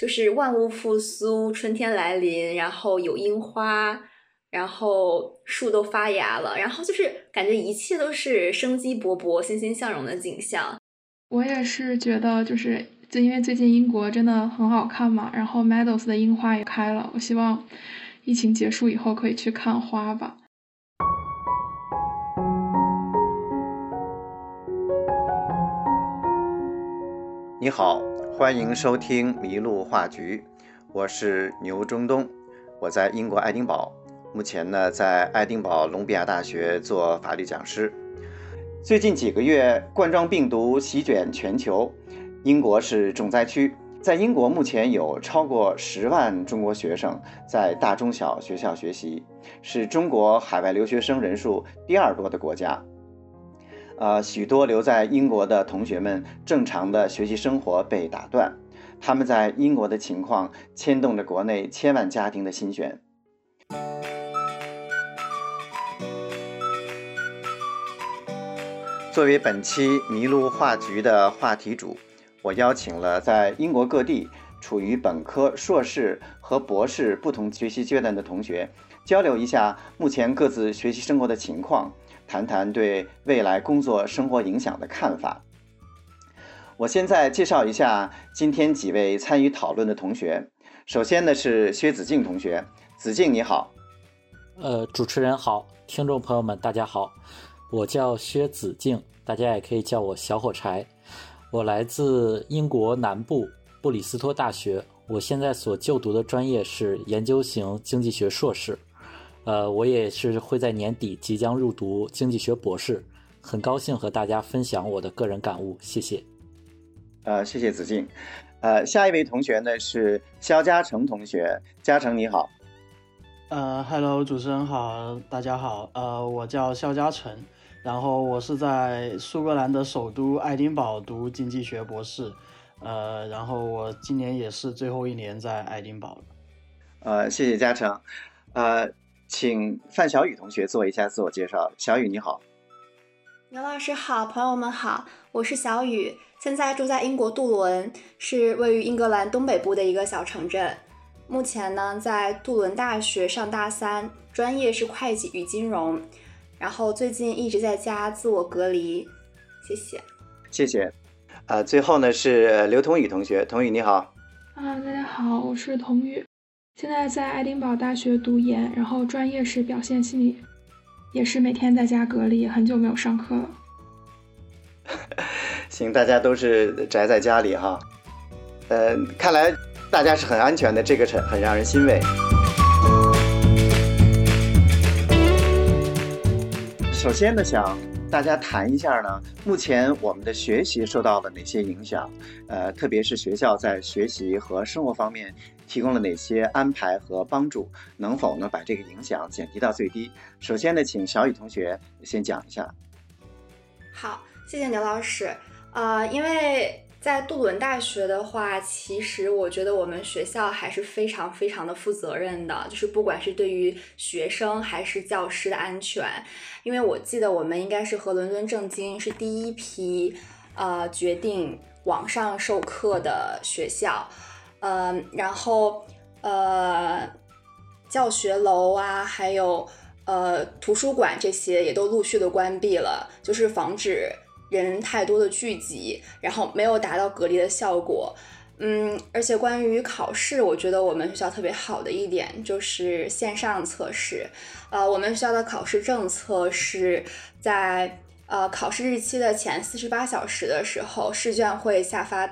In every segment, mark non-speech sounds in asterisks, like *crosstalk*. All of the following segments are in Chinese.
就是万物复苏，春天来临，然后有樱花，然后树都发芽了，然后就是感觉一切都是生机勃勃、欣欣向荣的景象。我也是觉得，就是就因为最近英国真的很好看嘛，然后 Meadows 的樱花也开了，我希望疫情结束以后可以去看花吧。你好，欢迎收听麋鹿话局，我是牛中东，我在英国爱丁堡，目前呢在爱丁堡隆比亚大学做法律讲师。最近几个月，冠状病毒席卷全球，英国是重灾区。在英国，目前有超过十万中国学生在大中小学校学习，是中国海外留学生人数第二多的国家。呃，许多留在英国的同学们正常的学习生活被打断，他们在英国的情况牵动着国内千万家庭的心弦。作为本期麋鹿话局的话题主，我邀请了在英国各地处于本科、硕士和博士不同学习阶段的同学，交流一下目前各自学习生活的情况。谈谈对未来工作生活影响的看法。我现在介绍一下今天几位参与讨论的同学。首先呢是薛子静同学，子静你好。呃，主持人好，听众朋友们大家好，我叫薛子静，大家也可以叫我小火柴。我来自英国南部布里斯托大学，我现在所就读的专业是研究型经济学硕士。呃，我也是会在年底即将入读经济学博士，很高兴和大家分享我的个人感悟，谢谢。呃，谢谢子静。呃，下一位同学呢是肖嘉诚同学，嘉诚你好。呃，Hello，主持人好，大家好。呃，我叫肖嘉诚，然后我是在苏格兰的首都爱丁堡读经济学博士。呃，然后我今年也是最后一年在爱丁堡了。呃，谢谢嘉诚。呃。请范小雨同学做一下自我介绍。小雨你好，牛老师好，朋友们好，我是小雨，现在住在英国杜伦，是位于英格兰东北部的一个小城镇。目前呢，在杜伦大学上大三，专业是会计与金融。然后最近一直在家自我隔离。谢谢，谢谢。呃，最后呢是刘同宇同学，同宇你好。啊，大家好，我是童宇。现在在爱丁堡大学读研，然后专业是表现心理，也是每天在家隔离，很久没有上课了。*laughs* 行，大家都是宅在家里哈，呃，看来大家是很安全的，这个很很让人欣慰。首先呢，想大家谈一下呢，目前我们的学习受到了哪些影响？呃，特别是学校在学习和生活方面。提供了哪些安排和帮助？能否呢把这个影响减低到最低？首先呢，请小雨同学先讲一下。好，谢谢牛老师。呃，因为在杜伦大学的话，其实我觉得我们学校还是非常非常的负责任的，就是不管是对于学生还是教师的安全。因为我记得我们应该是和伦敦政经是第一批呃决定网上授课的学校。呃，然后呃，教学楼啊，还有呃图书馆这些也都陆续的关闭了，就是防止人太多的聚集，然后没有达到隔离的效果。嗯，而且关于考试，我觉得我们学校特别好的一点就是线上测试。呃，我们学校的考试政策是在呃考试日期的前四十八小时的时候，试卷会下发。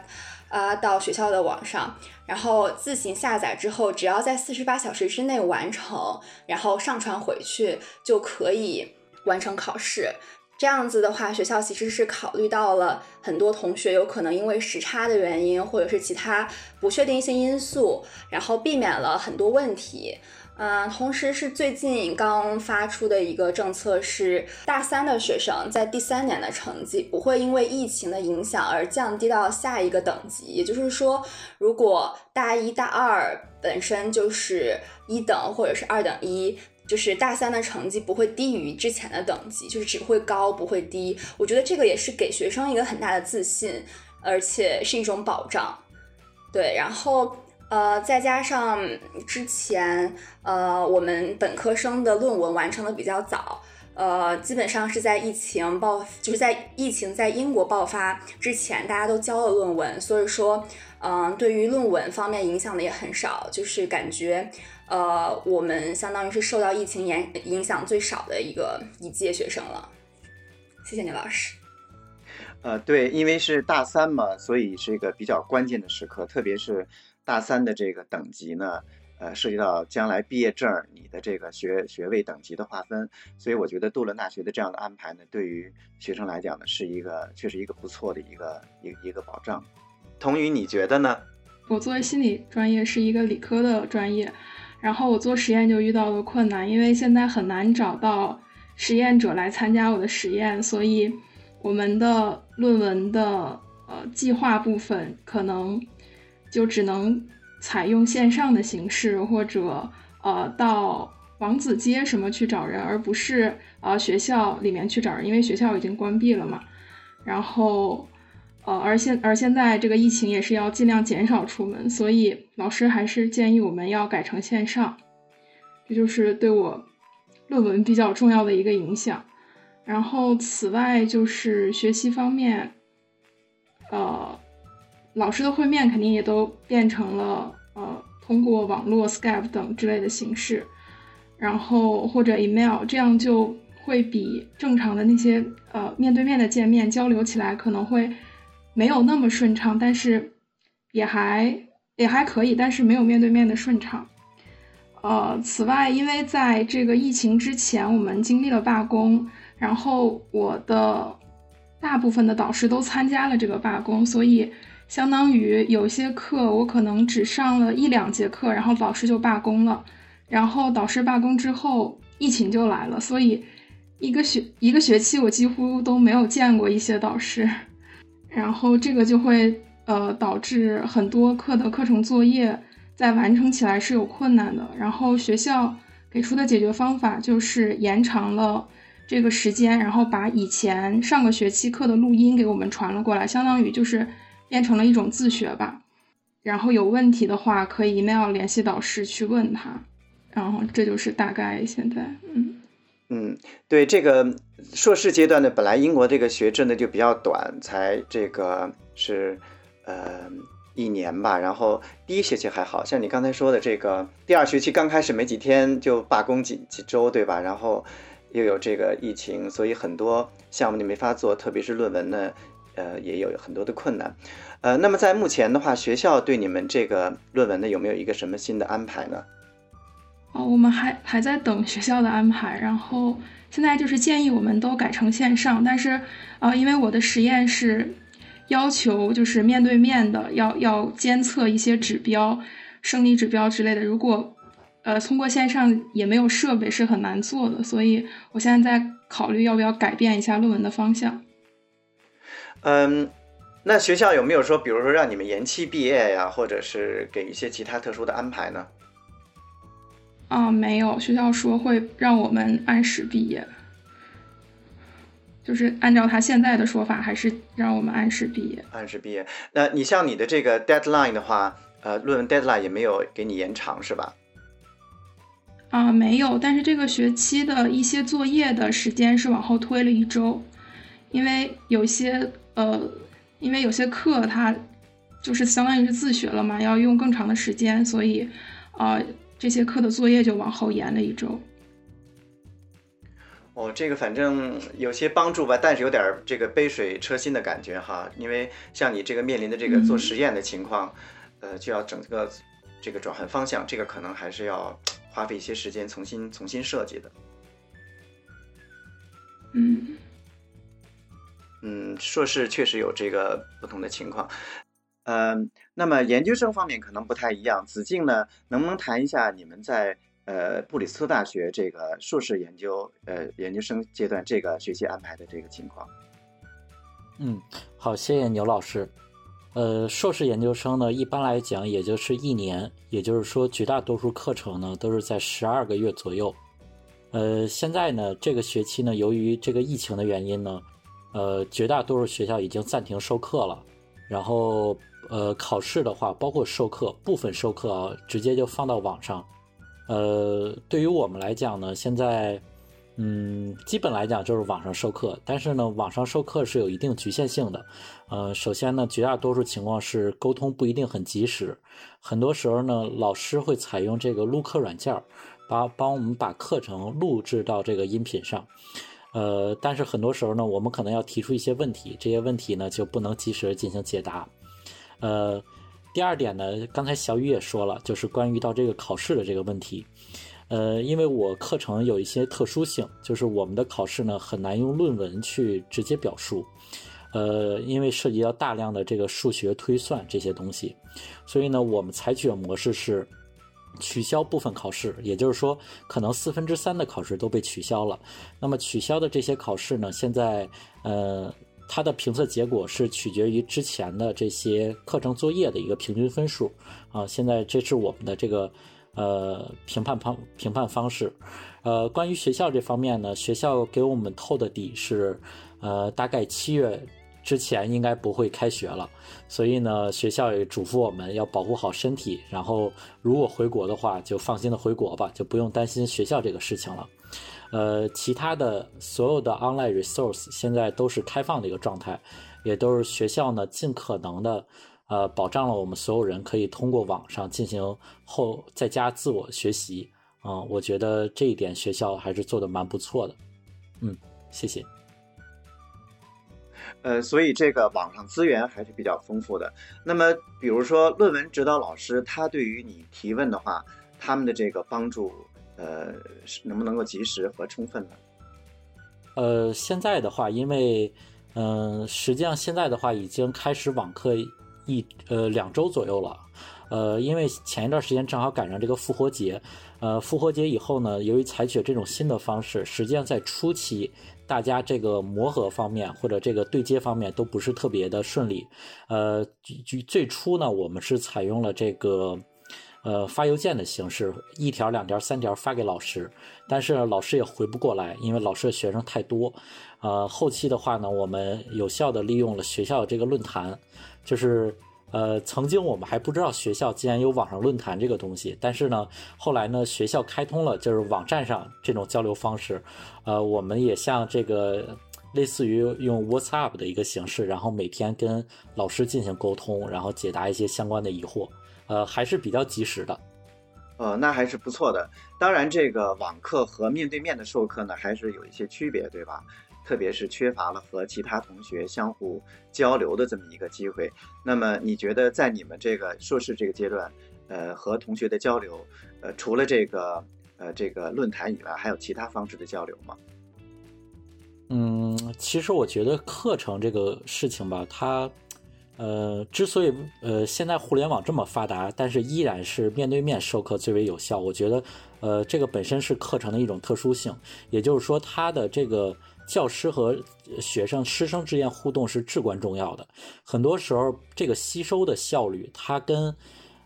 啊，到学校的网上，然后自行下载之后，只要在四十八小时之内完成，然后上传回去就可以完成考试。这样子的话，学校其实是考虑到了很多同学有可能因为时差的原因，或者是其他不确定性因素，然后避免了很多问题。嗯，同时是最近刚发出的一个政策是，大三的学生在第三年的成绩不会因为疫情的影响而降低到下一个等级。也就是说，如果大一大二本身就是一等或者是二等一，就是大三的成绩不会低于之前的等级，就是只会高不会低。我觉得这个也是给学生一个很大的自信，而且是一种保障。对，然后。呃，再加上之前呃我们本科生的论文完成的比较早，呃，基本上是在疫情爆，就是在疫情在英国爆发之前，大家都交了论文，所以说，嗯，对于论文方面影响的也很少，就是感觉。呃，我们相当于是受到疫情影影响最少的一个一届学生了。谢谢你，老师。呃，对，因为是大三嘛，所以是一个比较关键的时刻，特别是大三的这个等级呢，呃，涉及到将来毕业证你的这个学学位等级的划分，所以我觉得杜伦大学的这样的安排呢，对于学生来讲呢，是一个确实一个不错的一个一一个保障。童宇，你觉得呢？我作为心理专业是一个理科的专业。然后我做实验就遇到了困难，因为现在很难找到实验者来参加我的实验，所以我们的论文的呃计划部分可能就只能采用线上的形式，或者呃到王子街什么去找人，而不是呃学校里面去找人，因为学校已经关闭了嘛。然后。呃，而现而现在这个疫情也是要尽量减少出门，所以老师还是建议我们要改成线上，这就是对我论文比较重要的一个影响。然后此外就是学习方面，呃，老师的会面肯定也都变成了呃通过网络 Skype 等之类的形式，然后或者 email，这样就会比正常的那些呃面对面的见面交流起来可能会。没有那么顺畅，但是也还也还可以，但是没有面对面的顺畅。呃，此外，因为在这个疫情之前，我们经历了罢工，然后我的大部分的导师都参加了这个罢工，所以相当于有些课我可能只上了一两节课，然后导师就罢工了。然后导师罢工之后，疫情就来了，所以一个学一个学期我几乎都没有见过一些导师。然后这个就会呃导致很多课的课程作业在完成起来是有困难的。然后学校给出的解决方法就是延长了这个时间，然后把以前上个学期课的录音给我们传了过来，相当于就是变成了一种自学吧。然后有问题的话可以 email 联系导师去问他。然后这就是大概现在嗯。嗯，对这个硕士阶段呢，本来英国这个学制呢就比较短，才这个是呃一年吧。然后第一学期还好像你刚才说的这个第二学期刚开始没几天就罢工几几周，对吧？然后又有这个疫情，所以很多项目就没法做，特别是论文呢，呃也有很多的困难。呃，那么在目前的话，学校对你们这个论文呢有没有一个什么新的安排呢？哦，我们还还在等学校的安排，然后现在就是建议我们都改成线上，但是，呃，因为我的实验是要求就是面对面的，要要监测一些指标、生理指标之类的，如果呃通过线上也没有设备是很难做的，所以我现在在考虑要不要改变一下论文的方向。嗯，那学校有没有说，比如说让你们延期毕业呀，或者是给一些其他特殊的安排呢？啊，没有，学校说会让我们按时毕业，就是按照他现在的说法，还是让我们按时毕业。按时毕业，那你像你的这个 deadline 的话，呃，论文 deadline 也没有给你延长，是吧？啊，没有，但是这个学期的一些作业的时间是往后推了一周，因为有些呃，因为有些课它就是相当于是自学了嘛，要用更长的时间，所以啊。这些课的作业就往后延了一周。哦，这个反正有些帮助吧，但是有点这个杯水车薪的感觉哈。因为像你这个面临的这个做实验的情况，呃，就要整个这个转换方向，这个可能还是要花费一些时间重新重新设计的。嗯，嗯，硕士确实有这个不同的情况。嗯，那么研究生方面可能不太一样。子敬呢，能不能谈一下你们在呃布里斯托大学这个硕士研究呃研究生阶段这个学习安排的这个情况？嗯，好，谢谢牛老师。呃，硕士研究生呢，一般来讲也就是一年，也就是说绝大多数课程呢都是在十二个月左右。呃，现在呢这个学期呢，由于这个疫情的原因呢，呃，绝大多数学校已经暂停授课了，然后。呃考试的话，包括授课部分授课啊，直接就放到网上。呃，对于我们来讲呢，现在嗯，基本来讲就是网上授课，但是呢，网上授课是有一定局限性的。呃，首先呢，绝大多数情况是沟通不一定很及时，很多时候呢，老师会采用这个录课软件，把帮我们把课程录制到这个音频上。呃，但是很多时候呢，我们可能要提出一些问题，这些问题呢就不能及时进行解答。呃，第二点呢，刚才小雨也说了，就是关于到这个考试的这个问题。呃，因为我课程有一些特殊性，就是我们的考试呢很难用论文去直接表述。呃，因为涉及到大量的这个数学推算这些东西，所以呢，我们采取的模式是取消部分考试，也就是说，可能四分之三的考试都被取消了。那么取消的这些考试呢，现在呃，它的评测结果是取决于之前的这些课程作业的一个平均分数啊。现在这是我们的这个呃评判方评判方式。呃，关于学校这方面呢，学校给我们透的底是呃，大概七月。之前应该不会开学了，所以呢，学校也嘱咐我们要保护好身体。然后，如果回国的话，就放心的回国吧，就不用担心学校这个事情了。呃，其他的所有的 online resource 现在都是开放的一个状态，也都是学校呢尽可能的呃保障了我们所有人可以通过网上进行后在家自我学习。嗯，我觉得这一点学校还是做的蛮不错的。嗯，谢谢。呃，所以这个网上资源还是比较丰富的。那么，比如说论文指导老师，他对于你提问的话，他们的这个帮助，呃，能不能够及时和充分呢？呃，现在的话，因为，嗯，实际上现在的话已经开始网课一呃两周左右了。呃，因为前一段时间正好赶上这个复活节，呃，复活节以后呢，由于采取这种新的方式，实际上在初期。大家这个磨合方面或者这个对接方面都不是特别的顺利，呃，最最初呢，我们是采用了这个，呃，发邮件的形式，一条、两条、三条发给老师，但是老师也回不过来，因为老师的学生太多，呃，后期的话呢，我们有效的利用了学校这个论坛，就是。呃，曾经我们还不知道学校竟然有网上论坛这个东西，但是呢，后来呢，学校开通了就是网站上这种交流方式，呃，我们也向这个类似于用 WhatsApp 的一个形式，然后每天跟老师进行沟通，然后解答一些相关的疑惑，呃，还是比较及时的。呃，那还是不错的。当然，这个网课和面对面的授课呢，还是有一些区别，对吧？特别是缺乏了和其他同学相互交流的这么一个机会。那么，你觉得在你们这个硕士这个阶段，呃，和同学的交流，呃，除了这个呃这个论坛以外，还有其他方式的交流吗？嗯，其实我觉得课程这个事情吧，它呃，之所以呃现在互联网这么发达，但是依然是面对面授课最为有效。我觉得呃，这个本身是课程的一种特殊性，也就是说它的这个。教师和学生师生之间互动是至关重要的。很多时候，这个吸收的效率，它跟，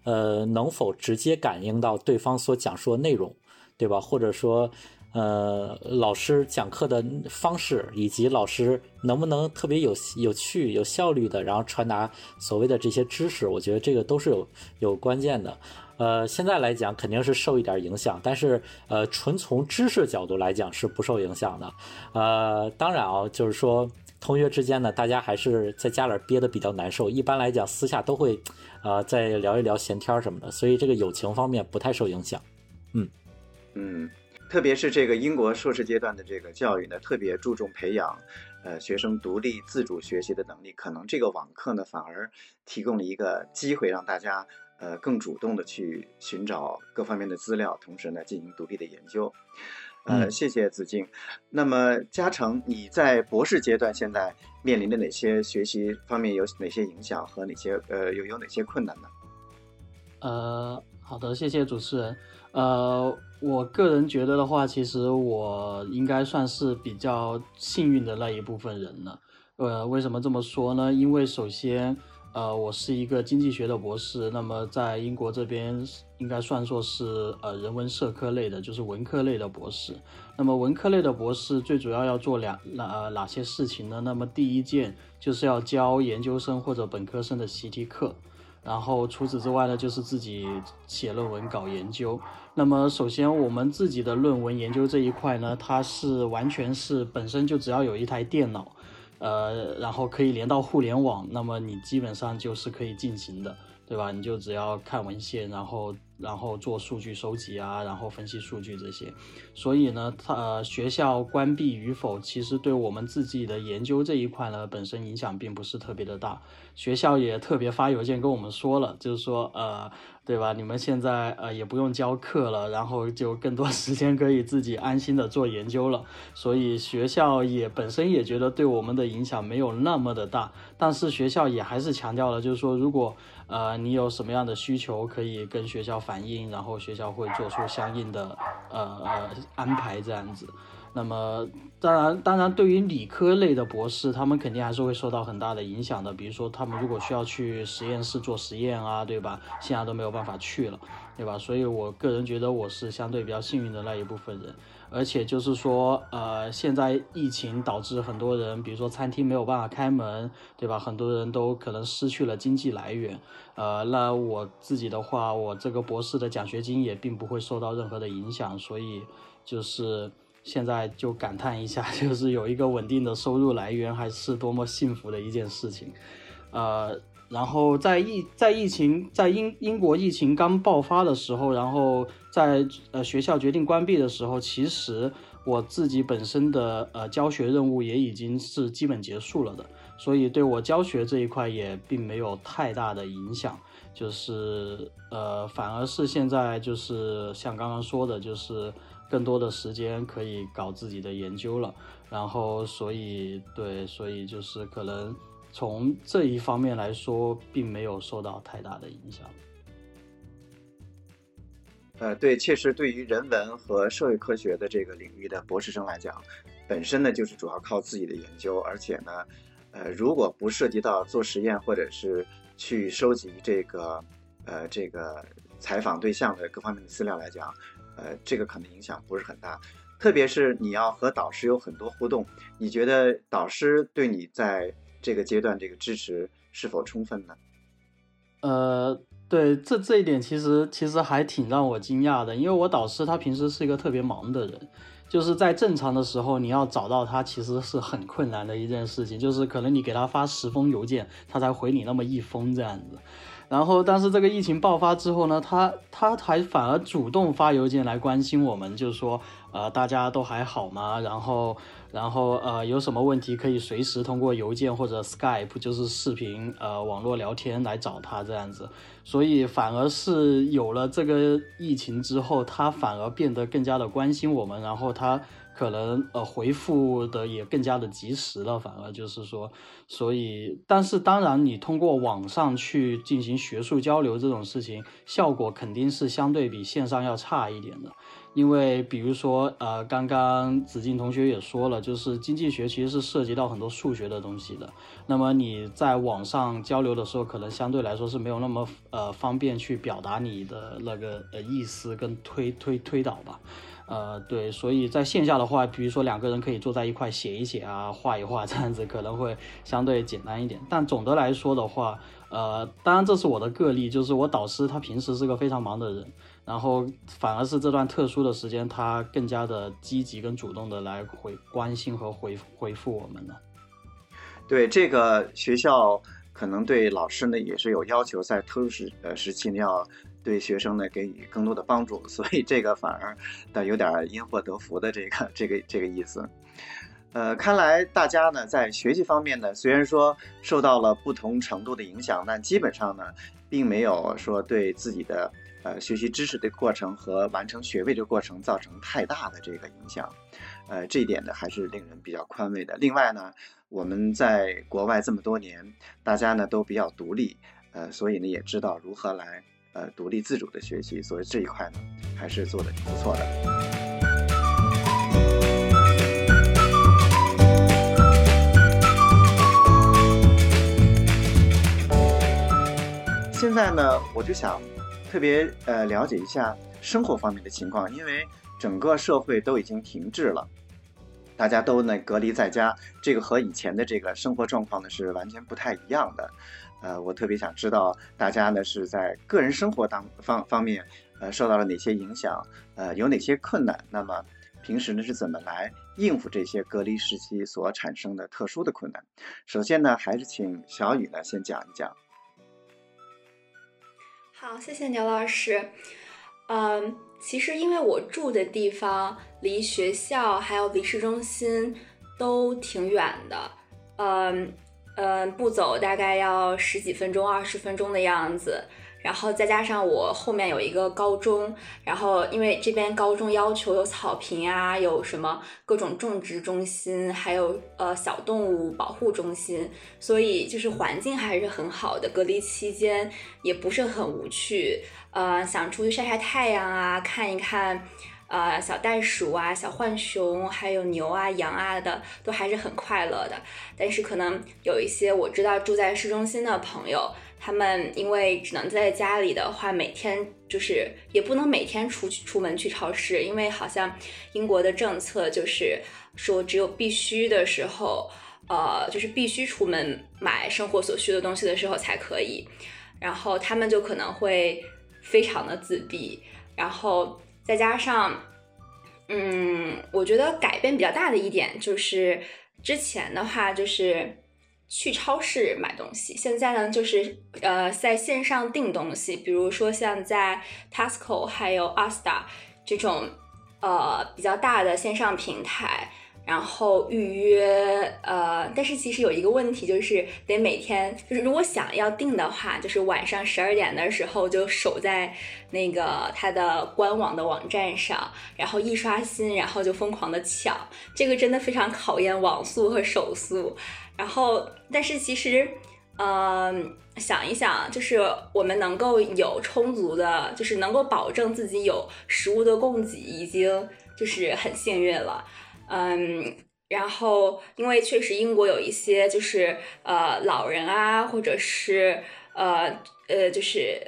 呃，能否直接感应到对方所讲述的内容，对吧？或者说，呃，老师讲课的方式，以及老师能不能特别有有趣、有效率的，然后传达所谓的这些知识，我觉得这个都是有有关键的。呃，现在来讲肯定是受一点影响，但是呃，纯从知识角度来讲是不受影响的。呃，当然啊，就是说同学之间呢，大家还是在家里憋得比较难受，一般来讲私下都会，呃，再聊一聊闲天什么的，所以这个友情方面不太受影响。嗯嗯，特别是这个英国硕士阶段的这个教育呢，特别注重培养呃学生独立自主学习的能力，可能这个网课呢反而提供了一个机会让大家。呃，更主动的去寻找各方面的资料，同时呢，进行独立的研究。呃，谢谢子静。那么，嘉诚，你在博士阶段现在面临的哪些学习方面有哪些影响和哪些呃有有哪些困难呢？呃，好的，谢谢主持人。呃，我个人觉得的话，其实我应该算是比较幸运的那一部分人了。呃，为什么这么说呢？因为首先。呃，我是一个经济学的博士，那么在英国这边应该算作是呃人文社科类的，就是文科类的博士。那么文科类的博士最主要要做两哪哪些事情呢？那么第一件就是要教研究生或者本科生的习题课。然后除此之外呢，就是自己写论文搞研究。那么首先我们自己的论文研究这一块呢，它是完全是本身就只要有一台电脑，呃，然后可以连到互联网，那么你基本上就是可以进行的，对吧？你就只要看文献，然后。然后做数据收集啊，然后分析数据这些，所以呢，它呃学校关闭与否，其实对我们自己的研究这一块呢，本身影响并不是特别的大。学校也特别发邮件跟我们说了，就是说呃，对吧？你们现在呃也不用教课了，然后就更多 *laughs* 时间可以自己安心的做研究了。所以学校也本身也觉得对我们的影响没有那么的大，但是学校也还是强调了，就是说如果。呃，你有什么样的需求可以跟学校反映，然后学校会做出相应的呃呃安排这样子。那么当然，当然对于理科类的博士，他们肯定还是会受到很大的影响的。比如说，他们如果需要去实验室做实验啊，对吧？现在都没有办法去了，对吧？所以我个人觉得我是相对比较幸运的那一部分人。而且就是说，呃，现在疫情导致很多人，比如说餐厅没有办法开门，对吧？很多人都可能失去了经济来源。呃，那我自己的话，我这个博士的奖学金也并不会受到任何的影响，所以就是现在就感叹一下，*laughs* 就是有一个稳定的收入来源，还是多么幸福的一件事情。呃。然后在疫在疫情在英英国疫情刚爆发的时候，然后在呃学校决定关闭的时候，其实我自己本身的呃教学任务也已经是基本结束了的，所以对我教学这一块也并没有太大的影响，就是呃反而是现在就是像刚刚说的，就是更多的时间可以搞自己的研究了，然后所以对，所以就是可能。从这一方面来说，并没有受到太大的影响。呃，对，确实，对于人文和社会科学的这个领域的博士生来讲，本身呢就是主要靠自己的研究，而且呢，呃，如果不涉及到做实验或者是去收集这个呃这个采访对象的各方面的资料来讲，呃，这个可能影响不是很大。特别是你要和导师有很多互动，你觉得导师对你在这个阶段，这个支持是否充分呢？呃，对，这这一点其实其实还挺让我惊讶的，因为我导师他平时是一个特别忙的人，就是在正常的时候你要找到他其实是很困难的一件事情，就是可能你给他发十封邮件，他才回你那么一封这样子。然后，但是这个疫情爆发之后呢，他他还反而主动发邮件来关心我们，就是说，呃，大家都还好吗？然后，然后，呃，有什么问题可以随时通过邮件或者 Skype，就是视频，呃，网络聊天来找他这样子。所以，反而是有了这个疫情之后，他反而变得更加的关心我们，然后他。可能呃回复的也更加的及时了，反而就是说，所以但是当然你通过网上去进行学术交流这种事情，效果肯定是相对比线上要差一点的，因为比如说呃刚刚子静同学也说了，就是经济学其实是涉及到很多数学的东西的，那么你在网上交流的时候，可能相对来说是没有那么呃方便去表达你的那个呃意思跟推推推导吧。呃，对，所以在线下的话，比如说两个人可以坐在一块写一写啊，画一画，这样子可能会相对简单一点。但总的来说的话，呃，当然这是我的个例，就是我导师他平时是个非常忙的人，然后反而是这段特殊的时间，他更加的积极跟主动的来回关心和回回复我们了。对这个学校，可能对老师呢也是有要求，在特殊时呃时期呢要。对学生呢给予更多的帮助，所以这个反而的有点因祸得福的这个这个这个意思。呃，看来大家呢在学习方面呢，虽然说受到了不同程度的影响，但基本上呢并没有说对自己的呃学习知识的过程和完成学位的过程造成太大的这个影响。呃，这一点呢还是令人比较宽慰的。另外呢，我们在国外这么多年，大家呢都比较独立，呃，所以呢也知道如何来。呃，独立自主的学习，所以这一块呢，还是做的挺不错的。现在呢，我就想特别呃了解一下生活方面的情况，因为整个社会都已经停滞了，大家都呢隔离在家，这个和以前的这个生活状况呢是完全不太一样的。呃，我特别想知道大家呢是在个人生活当方方面，呃，受到了哪些影响，呃，有哪些困难？那么平时呢是怎么来应付这些隔离时期所产生的特殊的困难？首先呢，还是请小雨呢先讲一讲。好，谢谢牛老师。嗯，其实因为我住的地方离学校还有离市中心都挺远的，嗯嗯，不走大概要十几分钟、二十分钟的样子。然后再加上我后面有一个高中，然后因为这边高中要求有草坪啊，有什么各种种植中心，还有呃小动物保护中心，所以就是环境还是很好的。隔离期间也不是很无趣，呃，想出去晒晒太阳啊，看一看呃小袋鼠啊、小浣熊，还有牛啊、羊啊的，都还是很快乐的。但是可能有一些我知道住在市中心的朋友。他们因为只能在家里的话，每天就是也不能每天出去出门去超市，因为好像英国的政策就是说只有必须的时候，呃，就是必须出门买生活所需的东西的时候才可以。然后他们就可能会非常的自闭，然后再加上，嗯，我觉得改变比较大的一点就是之前的话就是。去超市买东西，现在呢就是呃在线上订东西，比如说像在 Tesco 还有 Asda 这种呃比较大的线上平台。然后预约，呃，但是其实有一个问题，就是得每天，就是如果想要订的话，就是晚上十二点的时候就守在那个它的官网的网站上，然后一刷新，然后就疯狂的抢，这个真的非常考验网速和手速。然后，但是其实，嗯，想一想，就是我们能够有充足的，就是能够保证自己有食物的供给，已经就是很幸运了。嗯，然后因为确实英国有一些就是呃老人啊，或者是呃呃就是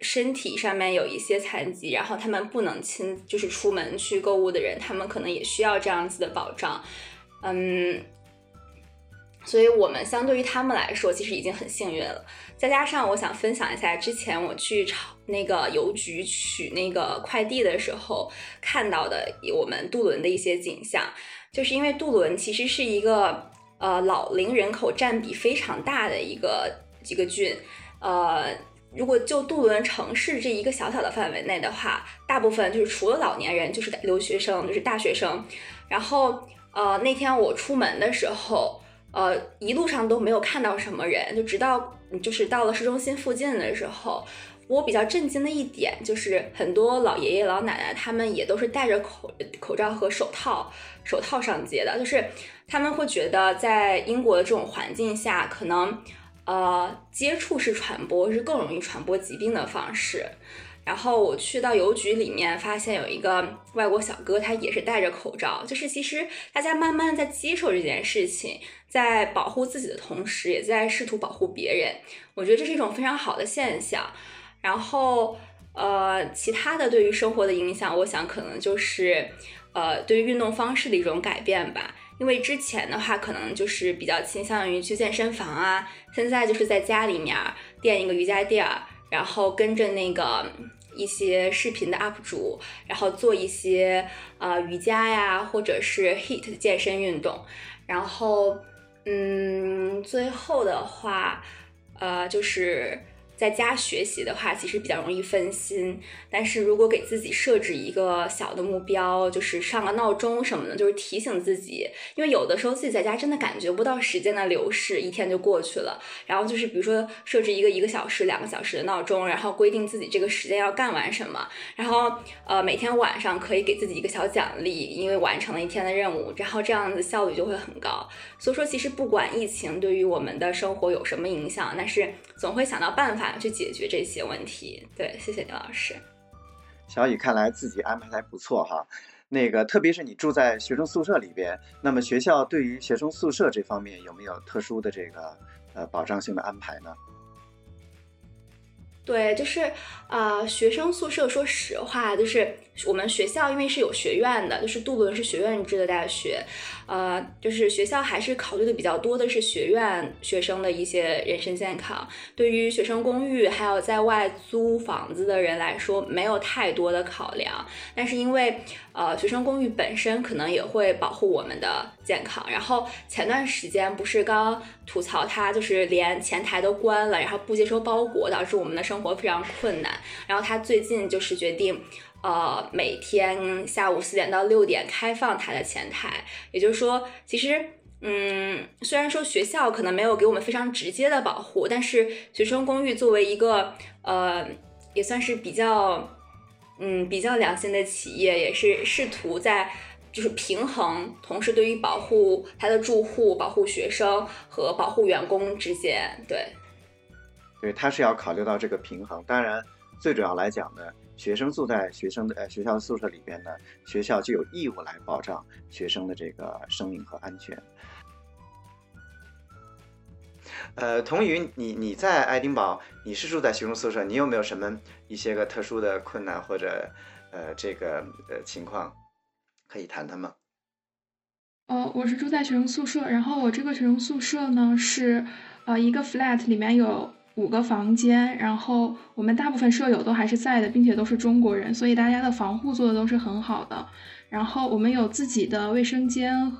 身体上面有一些残疾，然后他们不能亲就是出门去购物的人，他们可能也需要这样子的保障。嗯，所以我们相对于他们来说，其实已经很幸运了。再加上我想分享一下之前我去朝那个邮局取那个快递的时候看到的我们杜伦的一些景象，就是因为杜伦其实是一个呃老龄人口占比非常大的一个一个郡，呃，如果就杜伦城市这一个小小的范围内的话，大部分就是除了老年人就是留学生就是大学生，然后呃那天我出门的时候。呃，一路上都没有看到什么人，就直到就是到了市中心附近的时候，我比较震惊的一点就是很多老爷爷老奶奶他们也都是戴着口口罩和手套手套上街的，就是他们会觉得在英国的这种环境下，可能呃接触式传播是更容易传播疾病的方式。然后我去到邮局里面，发现有一个外国小哥，他也是戴着口罩。就是其实大家慢慢在接受这件事情，在保护自己的同时，也在试图保护别人。我觉得这是一种非常好的现象。然后，呃，其他的对于生活的影响，我想可能就是，呃，对于运动方式的一种改变吧。因为之前的话，可能就是比较倾向于去健身房啊，现在就是在家里面垫一个瑜伽垫儿。然后跟着那个一些视频的 UP 主，然后做一些呃瑜伽呀，或者是 heat 健身运动。然后，嗯，最后的话，呃，就是。在家学习的话，其实比较容易分心。但是如果给自己设置一个小的目标，就是上个闹钟什么的，就是提醒自己。因为有的时候自己在家真的感觉不到时间的流逝，一天就过去了。然后就是比如说设置一个一个小时、两个小时的闹钟，然后规定自己这个时间要干完什么。然后呃，每天晚上可以给自己一个小奖励，因为完成了一天的任务。然后这样子效率就会很高。所以说，其实不管疫情对于我们的生活有什么影响，但是总会想到办法。去解决这些问题。对，谢谢刘老师。小雨看来自己安排还不错哈。那个，特别是你住在学生宿舍里边，那么学校对于学生宿舍这方面有没有特殊的这个呃保障性的安排呢？对，就是啊，学生宿舍，说实话，就是我们学校因为是有学院的，就是杜伦是学院制的大学，呃，就是学校还是考虑的比较多的是学院学生的一些人身健康。对于学生公寓还有在外租房子的人来说，没有太多的考量。但是因为呃，学生公寓本身可能也会保护我们的健康。然后前段时间不是刚吐槽他就是连前台都关了，然后不接收包裹，导致我们的生活非常困难。然后他最近就是决定。呃，每天下午四点到六点开放他的前台，也就是说，其实，嗯，虽然说学校可能没有给我们非常直接的保护，但是学生公寓作为一个呃，也算是比较，嗯，比较良心的企业，也是试图在就是平衡，同时对于保护他的住户、保护学生和保护员工之间，对，对，他是要考虑到这个平衡。当然，最主要来讲呢。学生住在学生的呃学校的宿舍里边呢，学校就有义务来保障学生的这个生命和安全。呃，童宇，你你在爱丁堡，你是住在学生宿舍，你有没有什么一些个特殊的困难或者呃这个呃情况可以谈谈吗？呃，我是住在学生宿舍，然后我这个学生宿舍呢是呃一个 flat 里面有。五个房间，然后我们大部分舍友都还是在的，并且都是中国人，所以大家的防护做的都是很好的。然后我们有自己的卫生间，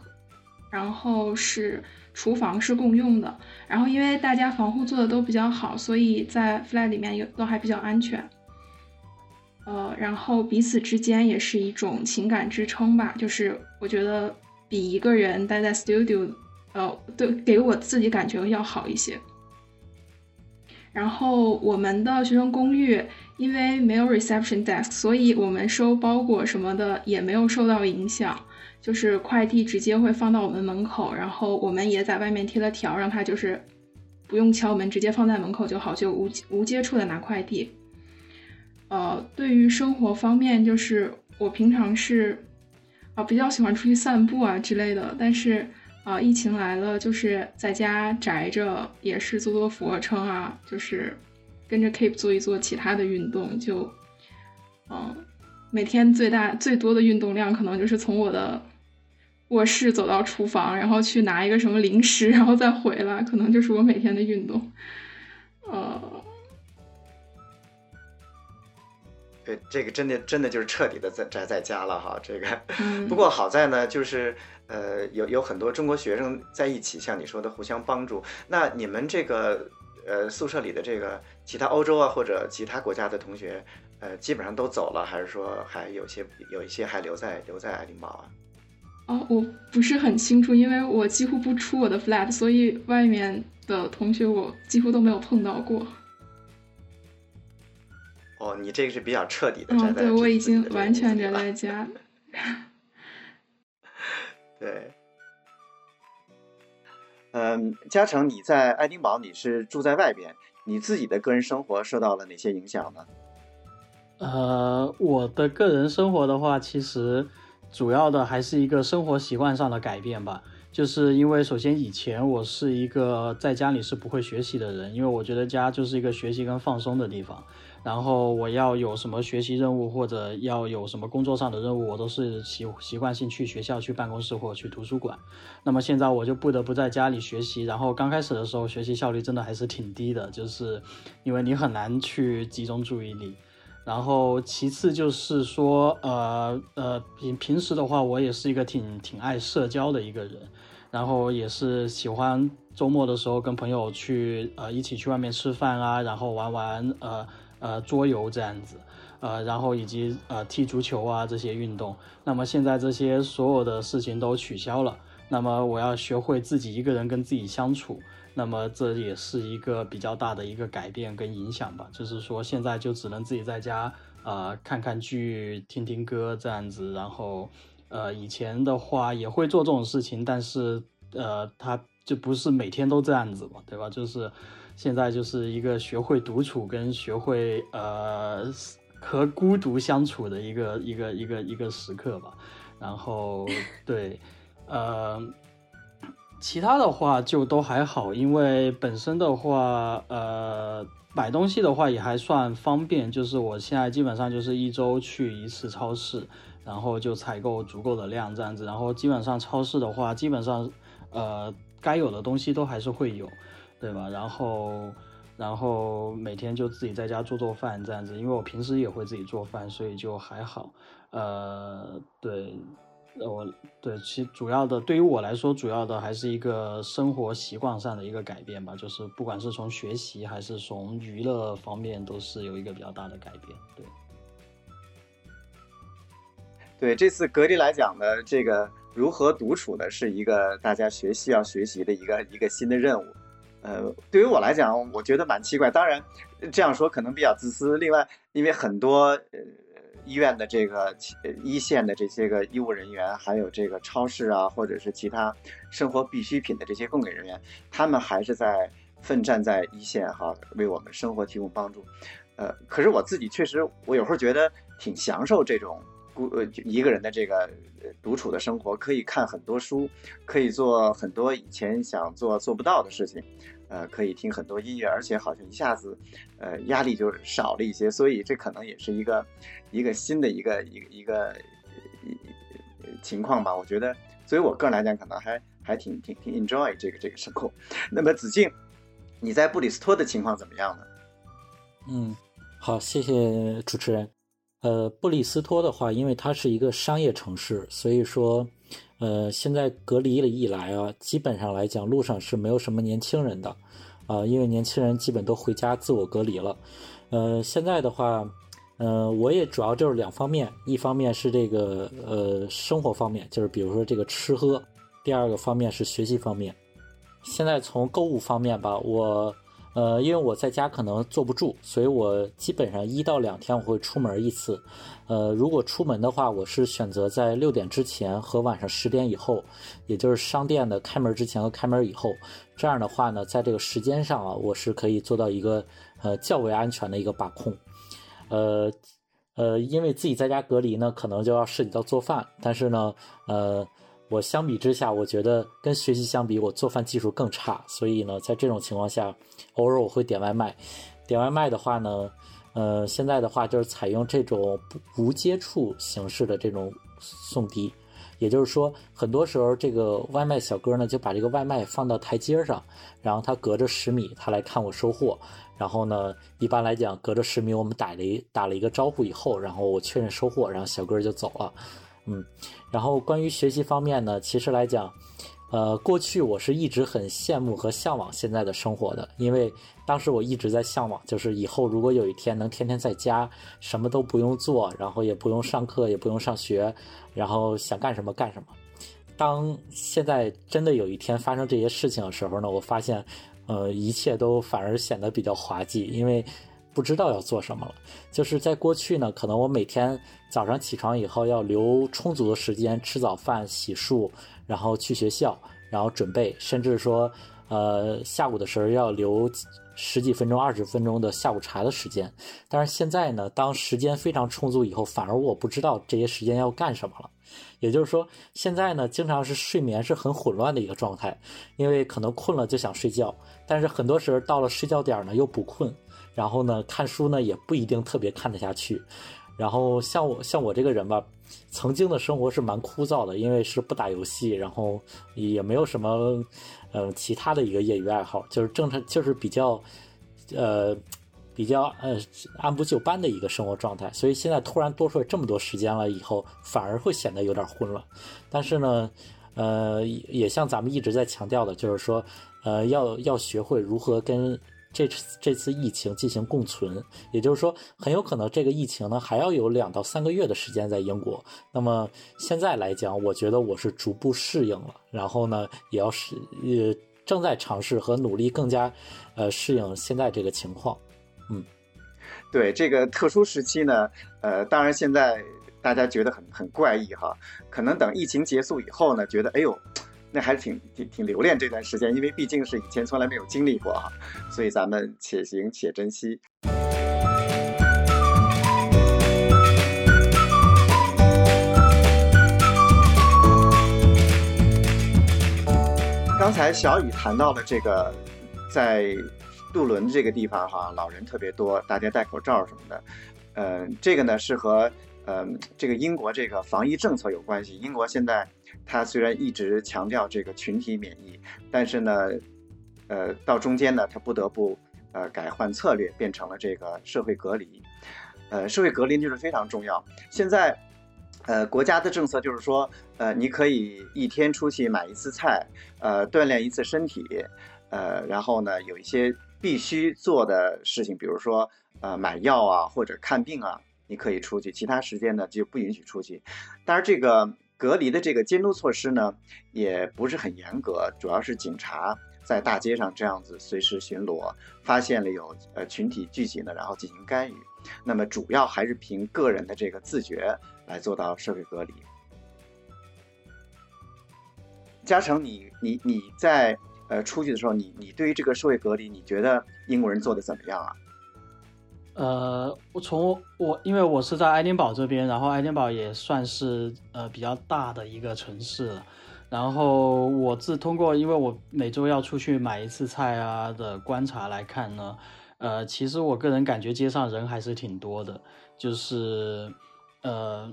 然后是厨房是共用的。然后因为大家防护做的都比较好，所以在 flat 里面有都还比较安全。呃，然后彼此之间也是一种情感支撑吧，就是我觉得比一个人待在 studio，呃，对，给我自己感觉要好一些。然后我们的学生公寓因为没有 reception desk，所以我们收包裹什么的也没有受到影响，就是快递直接会放到我们门口，然后我们也在外面贴了条，让他就是不用敲门，直接放在门口就好，就无无接触的拿快递。呃，对于生活方面，就是我平常是啊比较喜欢出去散步啊之类的，但是。啊，疫情来了，就是在家宅着，也是做做俯卧撑啊，就是跟着 Keep 做一做其他的运动，就，嗯，每天最大最多的运动量可能就是从我的卧室走到厨房，然后去拿一个什么零食，然后再回来，可能就是我每天的运动。呃，对，这个真的真的就是彻底的在宅在家了哈，这个。*laughs* 不过好在呢，就是。呃，有有很多中国学生在一起，像你说的互相帮助。那你们这个呃宿舍里的这个其他欧洲啊或者其他国家的同学，呃，基本上都走了，还是说还有些有一些还留在留在爱丁堡啊？哦，我不是很清楚，因为我几乎不出我的 flat，所以外面的同学我几乎都没有碰到过。哦，你这个是比较彻底的宅在，对我已经完全宅在家。*laughs* 对，嗯，嘉诚，你在爱丁堡，你是住在外边，你自己的个人生活受到了哪些影响呢？呃，我的个人生活的话，其实主要的还是一个生活习惯上的改变吧。就是因为首先以前我是一个在家里是不会学习的人，因为我觉得家就是一个学习跟放松的地方。然后我要有什么学习任务或者要有什么工作上的任务，我都是习习惯性去学校、去办公室或者去图书馆。那么现在我就不得不在家里学习。然后刚开始的时候，学习效率真的还是挺低的，就是因为你很难去集中注意力。然后其次就是说，呃呃，平平时的话，我也是一个挺挺爱社交的一个人，然后也是喜欢周末的时候跟朋友去呃一起去外面吃饭啊，然后玩玩呃。呃，桌游这样子，呃，然后以及呃踢足球啊这些运动，那么现在这些所有的事情都取消了，那么我要学会自己一个人跟自己相处，那么这也是一个比较大的一个改变跟影响吧，就是说现在就只能自己在家，呃，看看剧、听听歌这样子，然后，呃，以前的话也会做这种事情，但是呃，他就不是每天都这样子嘛，对吧？就是。现在就是一个学会独处跟学会呃和孤独相处的一个一个一个一个时刻吧。然后对，*laughs* 呃，其他的话就都还好，因为本身的话，呃，买东西的话也还算方便。就是我现在基本上就是一周去一次超市，然后就采购足够的量这样子，然后基本上超市的话，基本上呃该有的东西都还是会有，对吧？然后然后每天就自己在家做做饭这样子，因为我平时也会自己做饭，所以就还好。呃，对。我对，其主要的对于我来说，主要的还是一个生活习惯上的一个改变吧，就是不管是从学习还是从娱乐方面，都是有一个比较大的改变。对，*laughs* 对，这次隔离来讲呢，这个如何独处呢，是一个大家学习要学习的一个一个新的任务。呃，对于我来讲，我觉得蛮奇怪。当然，这样说可能比较自私。另外，因为很多呃。医院的这个一线的这些个医务人员，还有这个超市啊，或者是其他生活必需品的这些供给人员，他们还是在奋战在一线哈，为我们生活提供帮助。呃，可是我自己确实，我有时候觉得挺享受这种孤呃一个人的这个独处的生活，可以看很多书，可以做很多以前想做做不到的事情。呃，可以听很多音乐，而且好像一下子，呃，压力就少了一些，所以这可能也是一个一个新的一个一个一个情况吧。我觉得，作为我个人来讲，可能还还挺挺挺 enjoy 这个这个生活。那么子敬，你在布里斯托的情况怎么样呢？嗯，好，谢谢主持人。呃，布里斯托的话，因为它是一个商业城市，所以说。呃，现在隔离了一来啊，基本上来讲，路上是没有什么年轻人的，啊，因为年轻人基本都回家自我隔离了。呃，现在的话，呃，我也主要就是两方面，一方面是这个呃生活方面，就是比如说这个吃喝；第二个方面是学习方面。现在从购物方面吧，我。呃，因为我在家可能坐不住，所以我基本上一到两天我会出门一次。呃，如果出门的话，我是选择在六点之前和晚上十点以后，也就是商店的开门之前和开门以后。这样的话呢，在这个时间上啊，我是可以做到一个呃较为安全的一个把控。呃呃，因为自己在家隔离呢，可能就要涉及到做饭，但是呢，呃。我相比之下，我觉得跟学习相比，我做饭技术更差。所以呢，在这种情况下，偶尔我会点外卖。点外卖的话呢，呃，现在的话就是采用这种无接触形式的这种送递，也就是说，很多时候这个外卖小哥呢就把这个外卖放到台阶上，然后他隔着十米他来看我收货，然后呢，一般来讲隔着十米我们打了一打了一个招呼以后，然后我确认收货，然后小哥就走了。嗯，然后关于学习方面呢，其实来讲，呃，过去我是一直很羡慕和向往现在的生活的，因为当时我一直在向往，就是以后如果有一天能天天在家，什么都不用做，然后也不用上课，也不用上学，然后想干什么干什么。当现在真的有一天发生这些事情的时候呢，我发现，呃，一切都反而显得比较滑稽，因为。不知道要做什么了，就是在过去呢，可能我每天早上起床以后要留充足的时间吃早饭、洗漱，然后去学校，然后准备，甚至说，呃，下午的时候要留十几分钟、二十分钟的下午茶的时间。但是现在呢，当时间非常充足以后，反而我不知道这些时间要干什么了。也就是说，现在呢，经常是睡眠是很混乱的一个状态，因为可能困了就想睡觉，但是很多时候到了睡觉点呢又不困。然后呢，看书呢也不一定特别看得下去。然后像我像我这个人吧，曾经的生活是蛮枯燥的，因为是不打游戏，然后也没有什么呃其他的一个业余爱好，就是正常就是比较呃比较呃按部就班的一个生活状态。所以现在突然多出来这么多时间了以后，反而会显得有点混乱。但是呢，呃也像咱们一直在强调的，就是说呃要要学会如何跟。这次这次疫情进行共存，也就是说，很有可能这个疫情呢还要有两到三个月的时间在英国。那么现在来讲，我觉得我是逐步适应了，然后呢，也要是呃正在尝试和努力更加呃适应现在这个情况。嗯，对这个特殊时期呢，呃，当然现在大家觉得很很怪异哈，可能等疫情结束以后呢，觉得哎呦。那还是挺挺挺留恋这段时间，因为毕竟是以前从来没有经历过哈，所以咱们且行且珍惜。刚才小雨谈到了这个，在渡轮这个地方哈，老人特别多，大家戴口罩什么的，嗯，这个呢是和呃，这个英国这个防疫政策有关系。英国现在它虽然一直强调这个群体免疫，但是呢，呃，到中间呢，它不得不呃改换策略，变成了这个社会隔离。呃，社会隔离就是非常重要。现在，呃，国家的政策就是说，呃，你可以一天出去买一次菜，呃，锻炼一次身体，呃，然后呢，有一些必须做的事情，比如说呃买药啊或者看病啊。你可以出去，其他时间呢就不允许出去。当然，这个隔离的这个监督措施呢也不是很严格，主要是警察在大街上这样子随时巡逻，发现了有呃群体聚集呢，然后进行干预。那么主要还是凭个人的这个自觉来做到社会隔离。嘉诚，你你你在呃出去的时候，你你对于这个社会隔离，你觉得英国人做的怎么样啊？呃，我从我因为我是在爱丁堡这边，然后爱丁堡也算是呃比较大的一个城市了。然后我自通过，因为我每周要出去买一次菜啊的观察来看呢，呃，其实我个人感觉街上人还是挺多的，就是呃，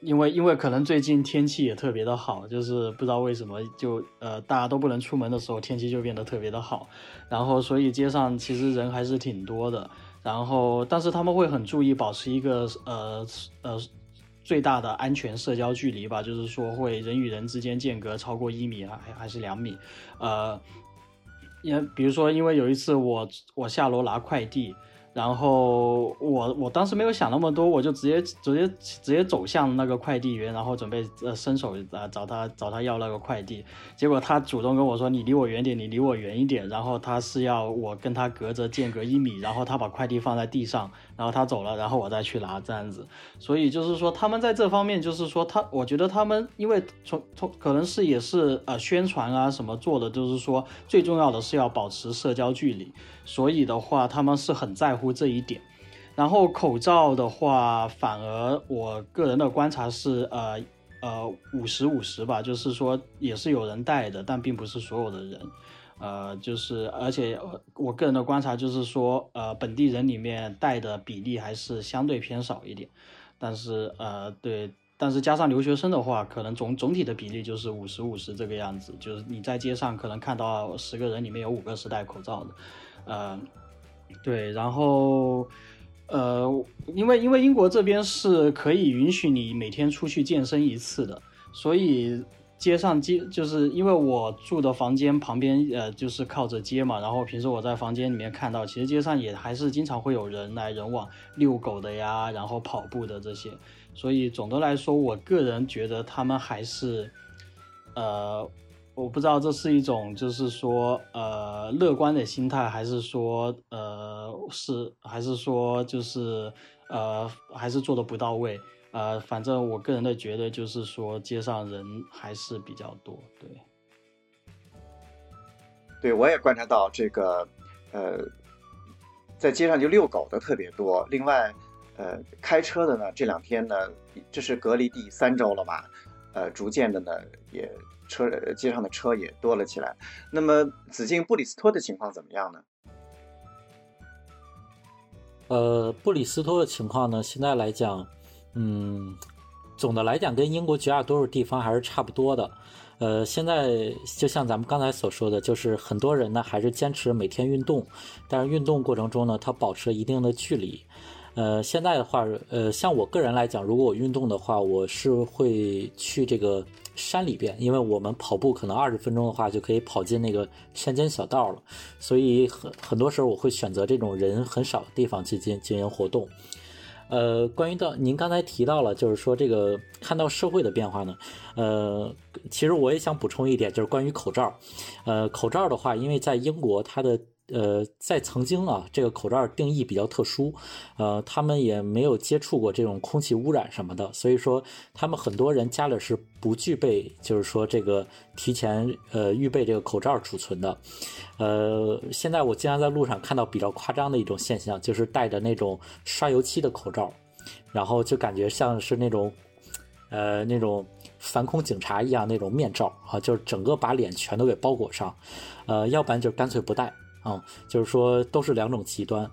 因为因为可能最近天气也特别的好，就是不知道为什么就呃大家都不能出门的时候，天气就变得特别的好，然后所以街上其实人还是挺多的。然后，但是他们会很注意保持一个呃呃最大的安全社交距离吧，就是说会人与人之间间隔超过一米还还是两米，呃，因比如说因为有一次我我下楼拿快递。然后我我当时没有想那么多，我就直接直接直接走向那个快递员，然后准备呃伸手啊找他找他要那个快递。结果他主动跟我说：“你离我远点，你离我远一点。”然后他是要我跟他隔着间隔一米，然后他把快递放在地上，然后他走了，然后我再去拿这样子。所以就是说他们在这方面就是说他，我觉得他们因为从从可能是也是呃宣传啊什么做的，就是说最重要的是要保持社交距离。所以的话，他们是很在乎这一点。然后口罩的话，反而我个人的观察是，呃呃，五十五十吧，就是说也是有人戴的，但并不是所有的人。呃，就是而且我个人的观察就是说，呃，本地人里面戴的比例还是相对偏少一点。但是呃，对，但是加上留学生的话，可能总总体的比例就是五十五十这个样子。就是你在街上可能看到十个人里面有五个是戴口罩的。呃，对，然后，呃，因为因为英国这边是可以允许你每天出去健身一次的，所以街上街就是因为我住的房间旁边，呃，就是靠着街嘛，然后平时我在房间里面看到，其实街上也还是经常会有人来人往，遛狗的呀，然后跑步的这些，所以总的来说，我个人觉得他们还是，呃。我不知道这是一种，就是说，呃，乐观的心态，还是说，呃，是，还是说，就是，呃，还是做的不到位，呃，反正我个人的觉得就是说，街上人还是比较多，对。对，我也观察到这个，呃，在街上就遛狗的特别多。另外，呃，开车的呢，这两天呢，这是隔离第三周了吧？呃，逐渐的呢，也。车街上的车也多了起来。那么，紫禁布里斯托的情况怎么样呢？呃，布里斯托的情况呢，现在来讲，嗯，总的来讲跟英国绝大多数地方还是差不多的。呃，现在就像咱们刚才所说的，就是很多人呢还是坚持每天运动，但是运动过程中呢，他保持一定的距离。呃，现在的话，呃，像我个人来讲，如果我运动的话，我是会去这个山里边，因为我们跑步可能二十分钟的话就可以跑进那个山间小道了，所以很很多时候我会选择这种人很少的地方去进进行活动。呃，关于到您刚才提到了，就是说这个看到社会的变化呢，呃，其实我也想补充一点，就是关于口罩。呃，口罩的话，因为在英国它的。呃，在曾经啊，这个口罩定义比较特殊，呃，他们也没有接触过这种空气污染什么的，所以说他们很多人家里是不具备，就是说这个提前呃预备这个口罩储存的。呃，现在我经常在路上看到比较夸张的一种现象，就是戴着那种刷油漆的口罩，然后就感觉像是那种呃那种反恐警察一样那种面罩啊，就是整个把脸全都给包裹上，呃，要不然就干脆不戴。嗯，就是说都是两种极端，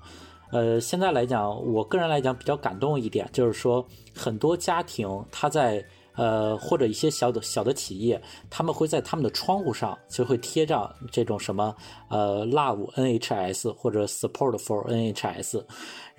呃，现在来讲，我个人来讲比较感动一点，就是说很多家庭他在。呃，或者一些小的小的企业，他们会在他们的窗户上就会贴上这种什么呃 Love NHS 或者 Support for NHS，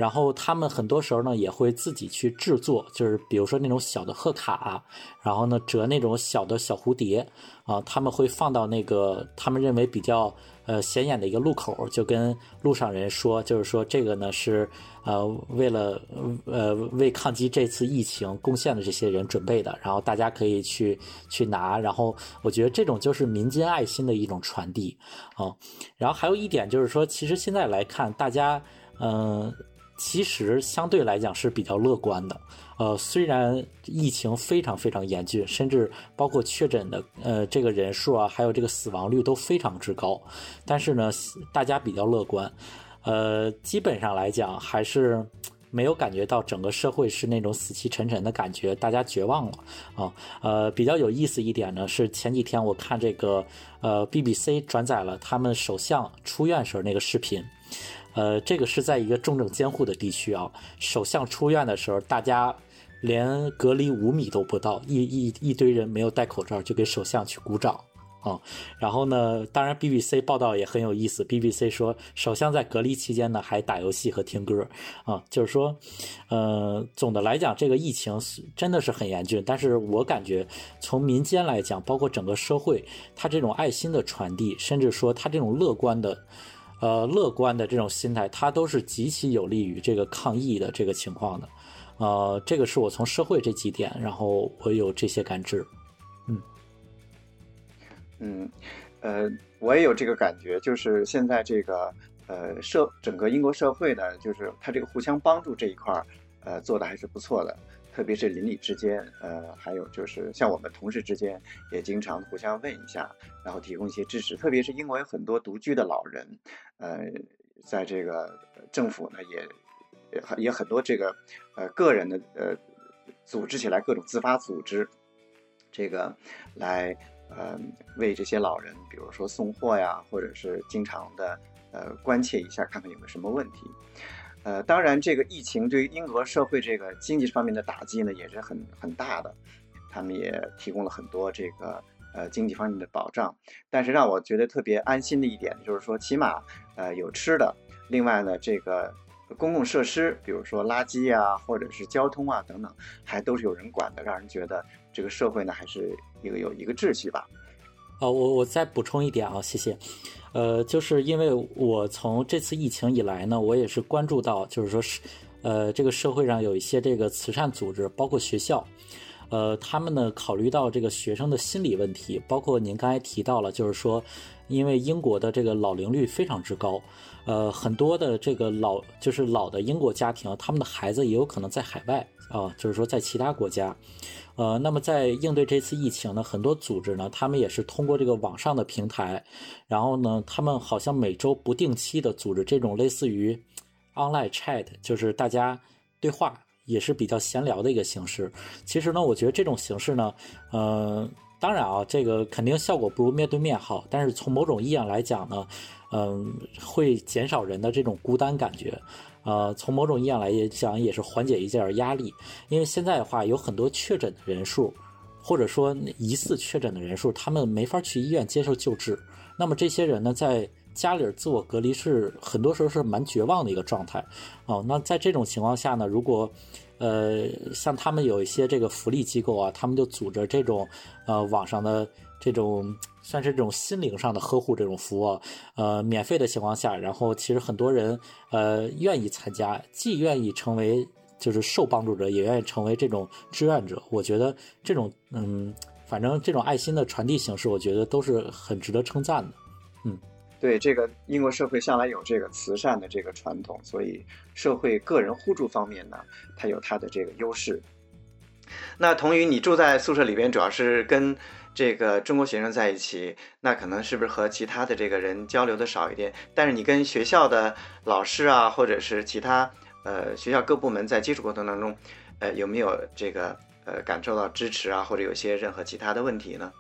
然后他们很多时候呢也会自己去制作，就是比如说那种小的贺卡，然后呢折那种小的小蝴蝶啊，他们会放到那个他们认为比较。呃，显眼的一个路口，就跟路上人说，就是说这个呢是呃为了呃为抗击这次疫情贡献的这些人准备的，然后大家可以去去拿，然后我觉得这种就是民间爱心的一种传递啊。然后还有一点就是说，其实现在来看，大家嗯。其实相对来讲是比较乐观的，呃，虽然疫情非常非常严峻，甚至包括确诊的呃这个人数啊，还有这个死亡率都非常之高，但是呢，大家比较乐观，呃，基本上来讲还是没有感觉到整个社会是那种死气沉沉的感觉，大家绝望了啊，呃，比较有意思一点呢是前几天我看这个呃 BBC 转载了他们首相出院时候那个视频。呃，这个是在一个重症监护的地区啊。首相出院的时候，大家连隔离五米都不到，一一一堆人没有戴口罩就给首相去鼓掌啊。然后呢，当然 BBC 报道也很有意思，BBC 说首相在隔离期间呢还打游戏和听歌啊，就是说，呃，总的来讲，这个疫情真的是很严峻。但是我感觉从民间来讲，包括整个社会，他这种爱心的传递，甚至说他这种乐观的。呃，乐观的这种心态，它都是极其有利于这个抗疫的这个情况的。呃，这个是我从社会这几点，然后我有这些感知。嗯，嗯，呃，我也有这个感觉，就是现在这个呃社整个英国社会呢，就是它这个互相帮助这一块儿，呃，做的还是不错的。特别是邻里之间，呃，还有就是像我们同事之间，也经常互相问一下，然后提供一些支持。特别是英国有很多独居的老人，呃，在这个政府呢，也也也很多这个呃个人的呃组织起来各种自发组织，这个来呃为这些老人，比如说送货呀，或者是经常的呃关切一下，看看有没有什么问题。呃，当然，这个疫情对于英国社会这个经济方面的打击呢，也是很很大的。他们也提供了很多这个呃经济方面的保障。但是让我觉得特别安心的一点，就是说起码呃有吃的。另外呢，这个公共设施，比如说垃圾啊，或者是交通啊等等，还都是有人管的，让人觉得这个社会呢还是一个有一个秩序吧。啊，我我再补充一点啊，谢谢。呃，就是因为我从这次疫情以来呢，我也是关注到，就是说是，呃，这个社会上有一些这个慈善组织，包括学校，呃，他们呢考虑到这个学生的心理问题，包括您刚才提到了，就是说，因为英国的这个老龄率非常之高，呃，很多的这个老就是老的英国家庭，他们的孩子也有可能在海外啊，就是说在其他国家。呃，那么在应对这次疫情呢，很多组织呢，他们也是通过这个网上的平台，然后呢，他们好像每周不定期的组织这种类似于 online chat，就是大家对话，也是比较闲聊的一个形式。其实呢，我觉得这种形式呢，呃，当然啊，这个肯定效果不如面对面好，但是从某种意义上来讲呢，嗯，会减少人的这种孤单感觉。呃，从某种意义上来讲，也是缓解一点压力。因为现在的话，有很多确诊的人数，或者说疑似确诊的人数，他们没法去医院接受救治。那么这些人呢，在家里自我隔离是很多时候是蛮绝望的一个状态。哦，那在这种情况下呢，如果呃像他们有一些这个福利机构啊，他们就组织这种呃网上的这种。算是这种心灵上的呵护，这种服务，呃，免费的情况下，然后其实很多人，呃，愿意参加，既愿意成为就是受帮助者，也愿意成为这种志愿者。我觉得这种，嗯，反正这种爱心的传递形式，我觉得都是很值得称赞的。嗯，对，这个英国社会向来有这个慈善的这个传统，所以社会个人互助方面呢，它有它的这个优势。那同于你住在宿舍里边，主要是跟。这个中国学生在一起，那可能是不是和其他的这个人交流的少一点？但是你跟学校的老师啊，或者是其他呃学校各部门在接触过程当中，呃有没有这个呃感受到支持啊，或者有些任何其他的问题呢？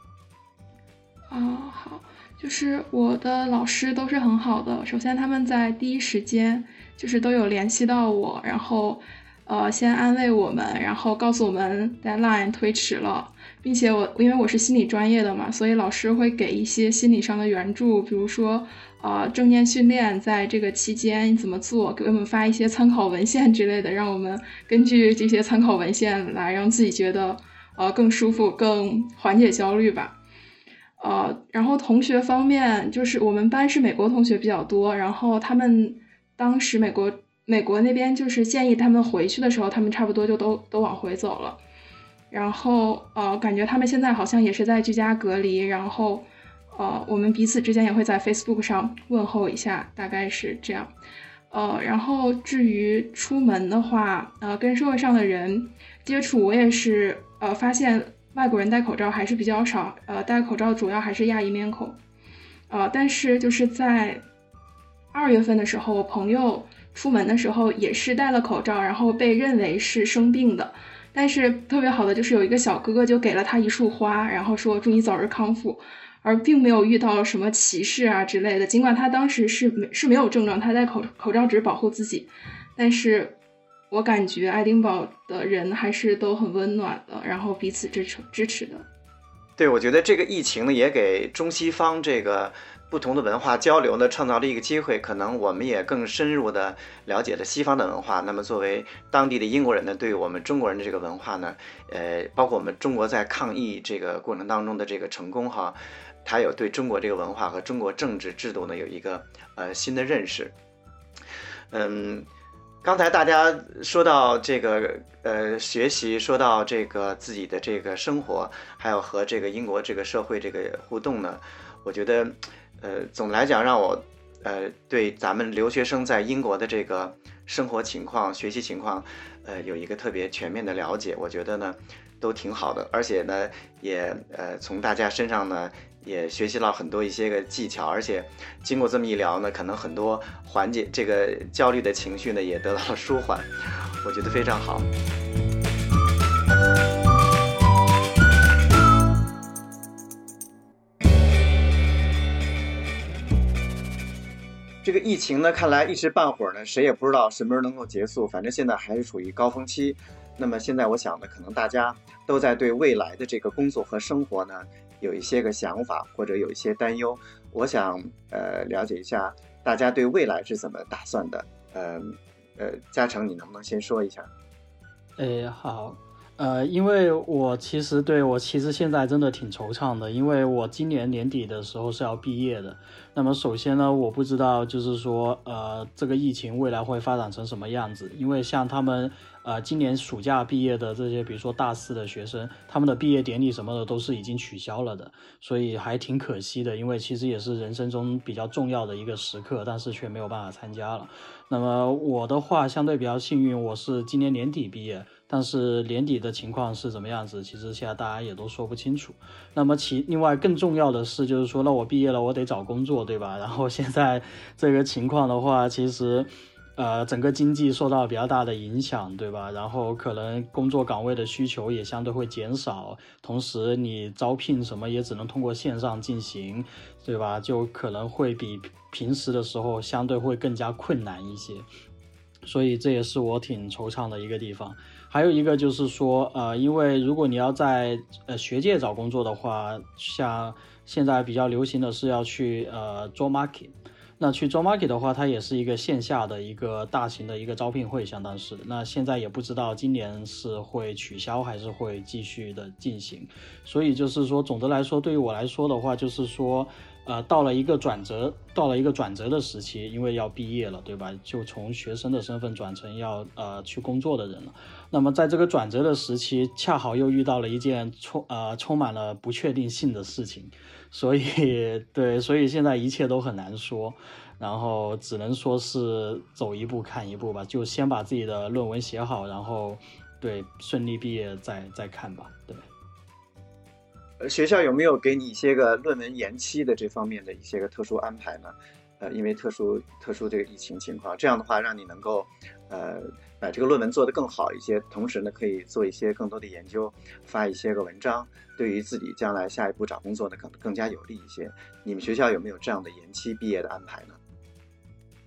哦，好，就是我的老师都是很好的，首先他们在第一时间就是都有联系到我，然后呃先安慰我们，然后告诉我们 deadline 推迟了，并且我因为我是心理专业的嘛，所以老师会给一些心理上的援助，比如说呃正念训练在这个期间怎么做，给我们发一些参考文献之类的，让我们根据这些参考文献来让自己觉得呃更舒服，更缓解焦虑吧。呃，然后同学方面，就是我们班是美国同学比较多，然后他们当时美国美国那边就是建议他们回去的时候，他们差不多就都都往回走了。然后呃，感觉他们现在好像也是在居家隔离，然后呃，我们彼此之间也会在 Facebook 上问候一下，大概是这样。呃，然后至于出门的话，呃，跟社会上的人接触，我也是呃发现。外国人戴口罩还是比较少，呃，戴口罩主要还是亚裔面孔，呃，但是就是在二月份的时候，我朋友出门的时候也是戴了口罩，然后被认为是生病的，但是特别好的就是有一个小哥哥就给了他一束花，然后说祝你早日康复，而并没有遇到什么歧视啊之类的，尽管他当时是没是没有症状，他戴口口罩只是保护自己，但是。我感觉爱丁堡的人还是都很温暖的，然后彼此支持支持的。对，我觉得这个疫情呢，也给中西方这个不同的文化交流呢，创造了一个机会。可能我们也更深入的了解了西方的文化。那么作为当地的英国人呢，对于我们中国人的这个文化呢，呃，包括我们中国在抗疫这个过程当中的这个成功哈，他有对中国这个文化和中国政治制度呢有一个呃新的认识。嗯。刚才大家说到这个呃学习，说到这个自己的这个生活，还有和这个英国这个社会这个互动呢，我觉得，呃，总来讲，让我呃对咱们留学生在英国的这个生活情况、学习情况，呃，有一个特别全面的了解。我觉得呢，都挺好的，而且呢，也呃从大家身上呢。也学习了很多一些个技巧，而且经过这么一聊呢，可能很多缓解这个焦虑的情绪呢也得到了舒缓，我觉得非常好。这个疫情呢，看来一时半会儿呢，谁也不知道什么时候能够结束，反正现在还是处于高峰期。那么现在我想呢，可能大家都在对未来的这个工作和生活呢。有一些个想法或者有一些担忧，我想呃了解一下大家对未来是怎么打算的。呃呃，嘉诚，你能不能先说一下？哎，好，呃，因为我其实对我其实现在真的挺惆怅的，因为我今年年底的时候是要毕业的。那么首先呢，我不知道就是说呃这个疫情未来会发展成什么样子，因为像他们。呃，今年暑假毕业的这些，比如说大四的学生，他们的毕业典礼什么的都是已经取消了的，所以还挺可惜的。因为其实也是人生中比较重要的一个时刻，但是却没有办法参加了。那么我的话相对比较幸运，我是今年年底毕业，但是年底的情况是怎么样子，其实现在大家也都说不清楚。那么其另外更重要的是，就是说，那我毕业了，我得找工作，对吧？然后现在这个情况的话，其实。呃，整个经济受到比较大的影响，对吧？然后可能工作岗位的需求也相对会减少，同时你招聘什么也只能通过线上进行，对吧？就可能会比平时的时候相对会更加困难一些，所以这也是我挺惆怅的一个地方。还有一个就是说，呃，因为如果你要在呃学界找工作的话，像现在比较流行的是要去呃做 market。那去 job market 的话，它也是一个线下的一个大型的一个招聘会，相当是。那现在也不知道今年是会取消还是会继续的进行。所以就是说，总的来说，对于我来说的话，就是说，呃，到了一个转折，到了一个转折的时期，因为要毕业了，对吧？就从学生的身份转成要呃去工作的人了。那么在这个转折的时期，恰好又遇到了一件充呃充满了不确定性的事情。所以，对，所以现在一切都很难说，然后只能说是走一步看一步吧，就先把自己的论文写好，然后，对，顺利毕业再再看吧，对。学校有没有给你一些个论文延期的这方面的一些个特殊安排呢？呃，因为特殊特殊这个疫情情况，这样的话让你能够，呃，把这个论文做得更好一些，同时呢，可以做一些更多的研究，发一些个文章，对于自己将来下一步找工作呢，可能更加有利一些。你们学校有没有这样的延期毕业的安排呢？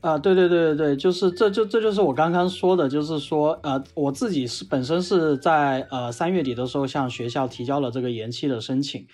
啊，对对对对对，就是这就这就是我刚刚说的，就是说，呃，我自己是本身是在呃三月底的时候向学校提交了这个延期的申请。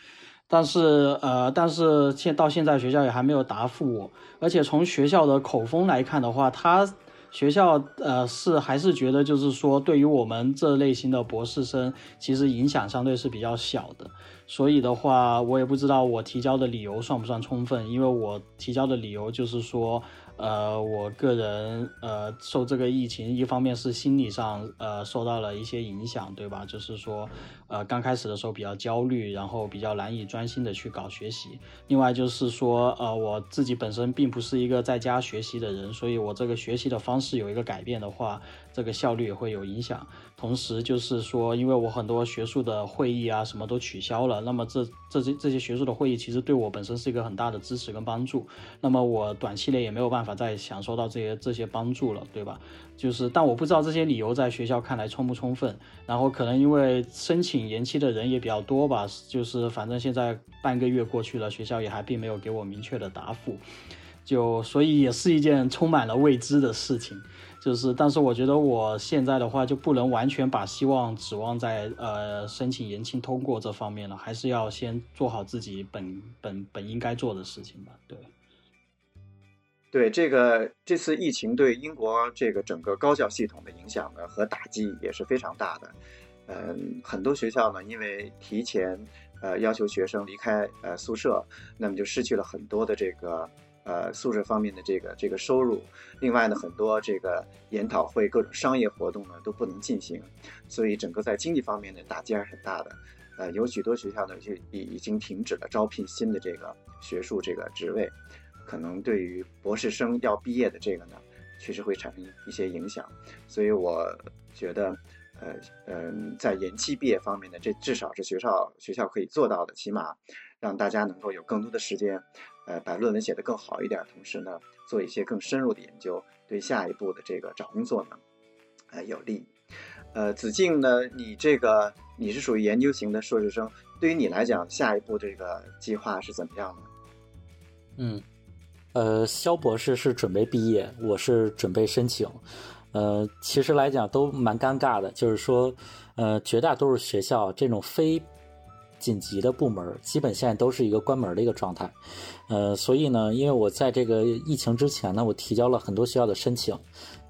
但是，呃，但是现到现在学校也还没有答复我，而且从学校的口风来看的话，他学校呃是还是觉得就是说，对于我们这类型的博士生，其实影响相对是比较小的。所以的话，我也不知道我提交的理由算不算充分，因为我提交的理由就是说。呃，我个人呃受这个疫情，一方面是心理上呃受到了一些影响，对吧？就是说，呃刚开始的时候比较焦虑，然后比较难以专心的去搞学习。另外就是说，呃我自己本身并不是一个在家学习的人，所以我这个学习的方式有一个改变的话，这个效率也会有影响。同时就是说，因为我很多学术的会议啊什么都取消了，那么这这些这些学术的会议其实对我本身是一个很大的支持跟帮助。那么我短期内也没有办法。再享受到这些这些帮助了，对吧？就是，但我不知道这些理由在学校看来充不充分。然后可能因为申请延期的人也比较多吧，就是反正现在半个月过去了，学校也还并没有给我明确的答复，就所以也是一件充满了未知的事情。就是，但是我觉得我现在的话就不能完全把希望指望在呃申请延期通过这方面了，还是要先做好自己本本本应该做的事情吧。对。对这个这次疫情对英国这个整个高教系统的影响呢和打击也是非常大的，嗯，很多学校呢因为提前呃要求学生离开呃宿舍，那么就失去了很多的这个呃宿舍方面的这个这个收入。另外呢，很多这个研讨会、各种商业活动呢都不能进行，所以整个在经济方面的打击还是很大的。呃，有许多学校呢就已已经停止了招聘新的这个学术这个职位。可能对于博士生要毕业的这个呢，确实会产生一些影响，所以我觉得，呃，嗯，在延期毕业方面呢，这至少是学校学校可以做到的，起码让大家能够有更多的时间，呃，把论文写得更好一点，同时呢，做一些更深入的研究，对下一步的这个找工作呢，呃，有利。呃，子敬呢，你这个你是属于研究型的硕士生，对于你来讲，下一步这个计划是怎么样的？嗯。呃，肖博士是准备毕业，我是准备申请。呃，其实来讲都蛮尴尬的，就是说，呃，绝大多数学校这种非紧急的部门，基本现在都是一个关门的一个状态。呃，所以呢，因为我在这个疫情之前呢，我提交了很多学校的申请，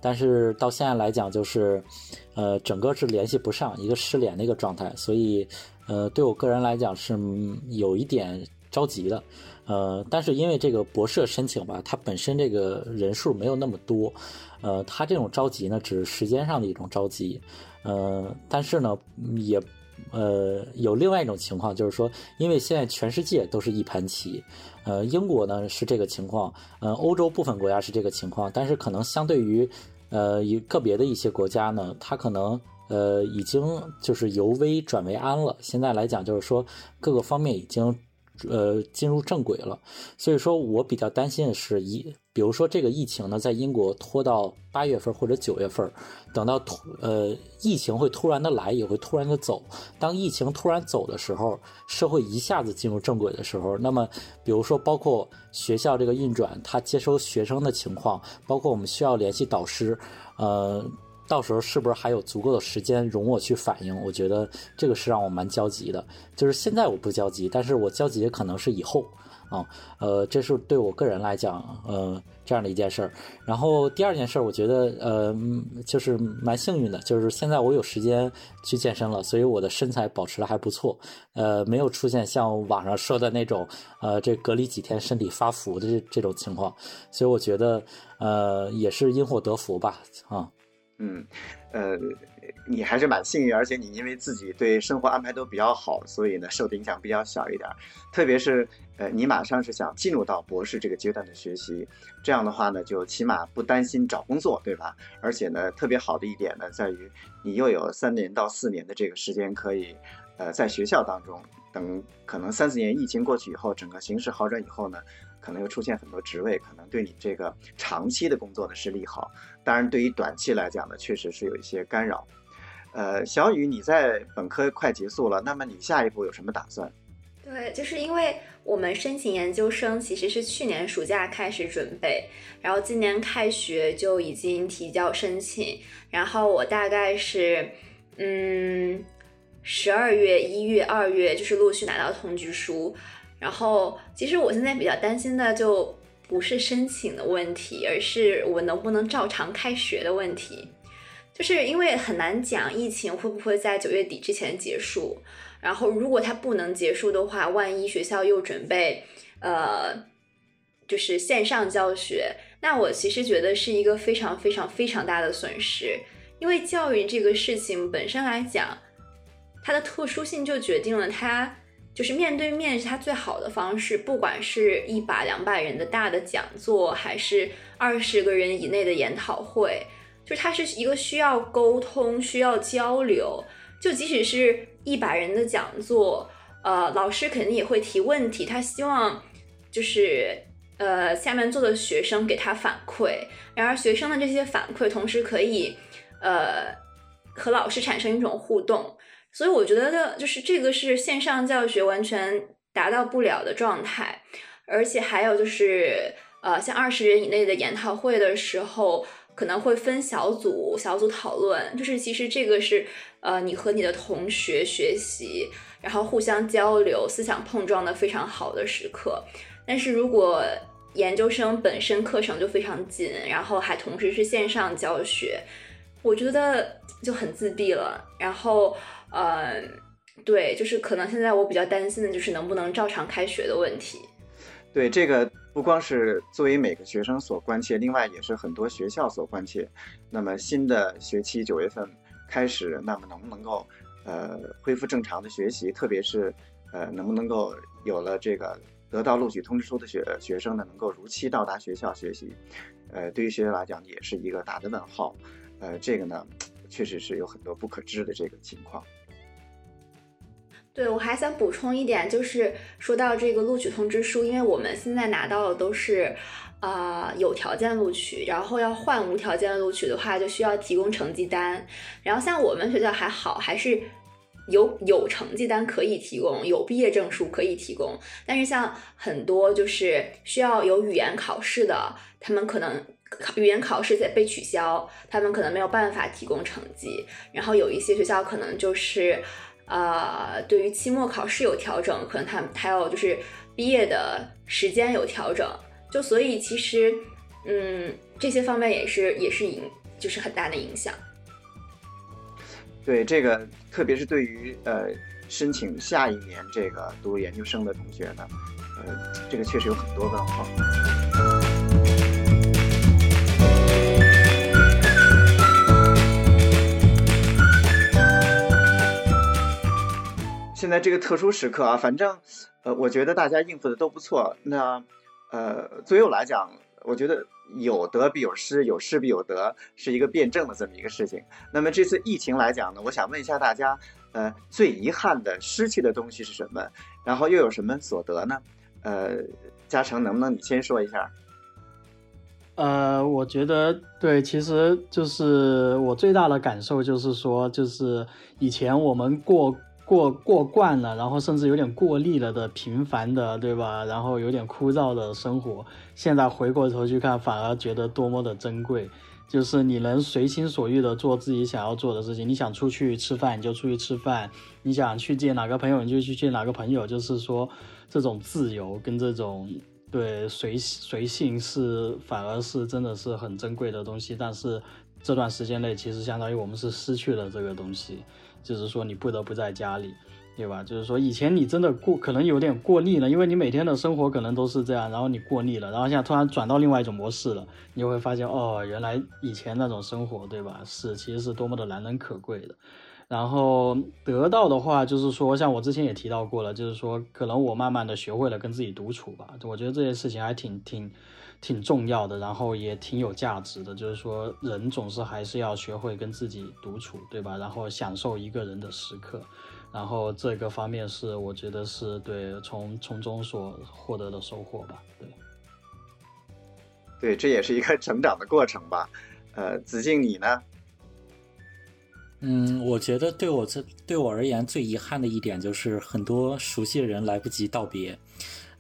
但是到现在来讲，就是，呃，整个是联系不上，一个失联的一个状态。所以，呃，对我个人来讲是有一点着急的。呃，但是因为这个博士申请吧，它本身这个人数没有那么多，呃，它这种着急呢，只是时间上的一种着急，呃，但是呢，也，呃，有另外一种情况，就是说，因为现在全世界都是一盘棋，呃，英国呢是这个情况，呃，欧洲部分国家是这个情况，但是可能相对于，呃，一个别的一些国家呢，它可能，呃，已经就是由危转为安了。现在来讲，就是说各个方面已经。呃，进入正轨了，所以说我比较担心的是，一比如说这个疫情呢，在英国拖到八月份或者九月份，等到突呃疫情会突然的来，也会突然的走。当疫情突然走的时候，社会一下子进入正轨的时候，那么比如说包括学校这个运转，它接收学生的情况，包括我们需要联系导师，呃。到时候是不是还有足够的时间容我去反应？我觉得这个是让我蛮焦急的。就是现在我不焦急，但是我焦急的可能是以后啊。呃，这是对我个人来讲，呃，这样的一件事儿。然后第二件事，我觉得呃，就是蛮幸运的，就是现在我有时间去健身了，所以我的身材保持的还不错。呃，没有出现像网上说的那种，呃，这隔离几天身体发福的这这种情况。所以我觉得，呃，也是因祸得福吧，啊。嗯，呃，你还是蛮幸运，而且你因为自己对生活安排都比较好，所以呢受的影响比较小一点。特别是，呃，你马上是想进入到博士这个阶段的学习，这样的话呢，就起码不担心找工作，对吧？而且呢，特别好的一点呢，在于你又有三年到四年的这个时间可以，呃，在学校当中，等可能三四年疫情过去以后，整个形势好转以后呢，可能又出现很多职位，可能对你这个长期的工作呢是利好。当然，对于短期来讲呢，确实是有一些干扰。呃，小雨，你在本科快结束了，那么你下一步有什么打算？对，就是因为我们申请研究生其实是去年暑假开始准备，然后今年开学就已经提交申请，然后我大概是嗯十二月、一月、二月就是陆续拿到通知书，然后其实我现在比较担心的就不是申请的问题，而是我能不能照常开学的问题，就是因为很难讲疫情会不会在九月底之前结束。然后，如果它不能结束的话，万一学校又准备，呃，就是线上教学，那我其实觉得是一个非常非常非常大的损失。因为教育这个事情本身来讲，它的特殊性就决定了它就是面对面是他最好的方式。不管是一百两百人的大的讲座，还是二十个人以内的研讨会，就是它是一个需要沟通、需要交流。就即使是一百人的讲座，呃，老师肯定也会提问题，他希望就是呃下面坐的学生给他反馈，然而学生的这些反馈同时可以呃和老师产生一种互动，所以我觉得就是这个是线上教学完全达到不了的状态，而且还有就是呃像二十人以内的研讨会的时候。可能会分小组，小组讨论，就是其实这个是，呃，你和你的同学学习，然后互相交流、思想碰撞的非常好的时刻。但是如果研究生本身课程就非常紧，然后还同时是线上教学，我觉得就很自闭了。然后，呃，对，就是可能现在我比较担心的就是能不能照常开学的问题。对这个。不光是作为每个学生所关切，另外也是很多学校所关切。那么新的学期九月份开始，那么能不能够呃恢复正常的学习？特别是呃能不能够有了这个得到录取通知书的学学生呢，能够如期到达学校学习？呃，对于学校来讲也是一个大的问号。呃，这个呢确实是有很多不可知的这个情况。对，我还想补充一点，就是说到这个录取通知书，因为我们现在拿到的都是，啊有条件录取，然后要换无条件录取的话，就需要提供成绩单。然后像我们学校还好，还是有有成绩单可以提供，有毕业证书可以提供。但是像很多就是需要有语言考试的，他们可能语言考试在被取消，他们可能没有办法提供成绩。然后有一些学校可能就是。呃，对于期末考试有调整，可能他还有就是毕业的时间有调整，就所以其实，嗯，这些方面也是也是影，就是很大的影响。对这个，特别是对于呃申请下一年这个读研究生的同学呢，呃，这个确实有很多问号。现在这个特殊时刻啊，反正，呃，我觉得大家应付的都不错。那，呃，作为我来讲，我觉得有得必有失，有失必有得，是一个辩证的这么一个事情。那么这次疫情来讲呢，我想问一下大家，呃，最遗憾的失去的东西是什么？然后又有什么所得呢？呃，嘉诚，能不能你先说一下？呃，我觉得对，其实就是我最大的感受就是说，就是以前我们过。过过惯了，然后甚至有点过腻了的平凡的，对吧？然后有点枯燥的生活，现在回过头去看，反而觉得多么的珍贵。就是你能随心所欲的做自己想要做的事情，你想出去吃饭你就出去吃饭，你想去见哪个朋友你就去见哪个朋友。就是说，这种自由跟这种对随随性是反而是真的是很珍贵的东西。但是这段时间内，其实相当于我们是失去了这个东西。就是说你不得不在家里，对吧？就是说以前你真的过可能有点过腻了，因为你每天的生活可能都是这样，然后你过腻了，然后现在突然转到另外一种模式了，你就会发现哦，原来以前那种生活，对吧？是其实是多么的难能可贵的。然后得到的话，就是说像我之前也提到过了，就是说可能我慢慢的学会了跟自己独处吧。我觉得这件事情还挺挺。挺重要的，然后也挺有价值的。就是说，人总是还是要学会跟自己独处，对吧？然后享受一个人的时刻，然后这个方面是我觉得是对从从中所获得的收获吧。对，对，这也是一个成长的过程吧。呃，子敬你呢？嗯，我觉得对我这对我而言最遗憾的一点就是很多熟悉的人来不及道别。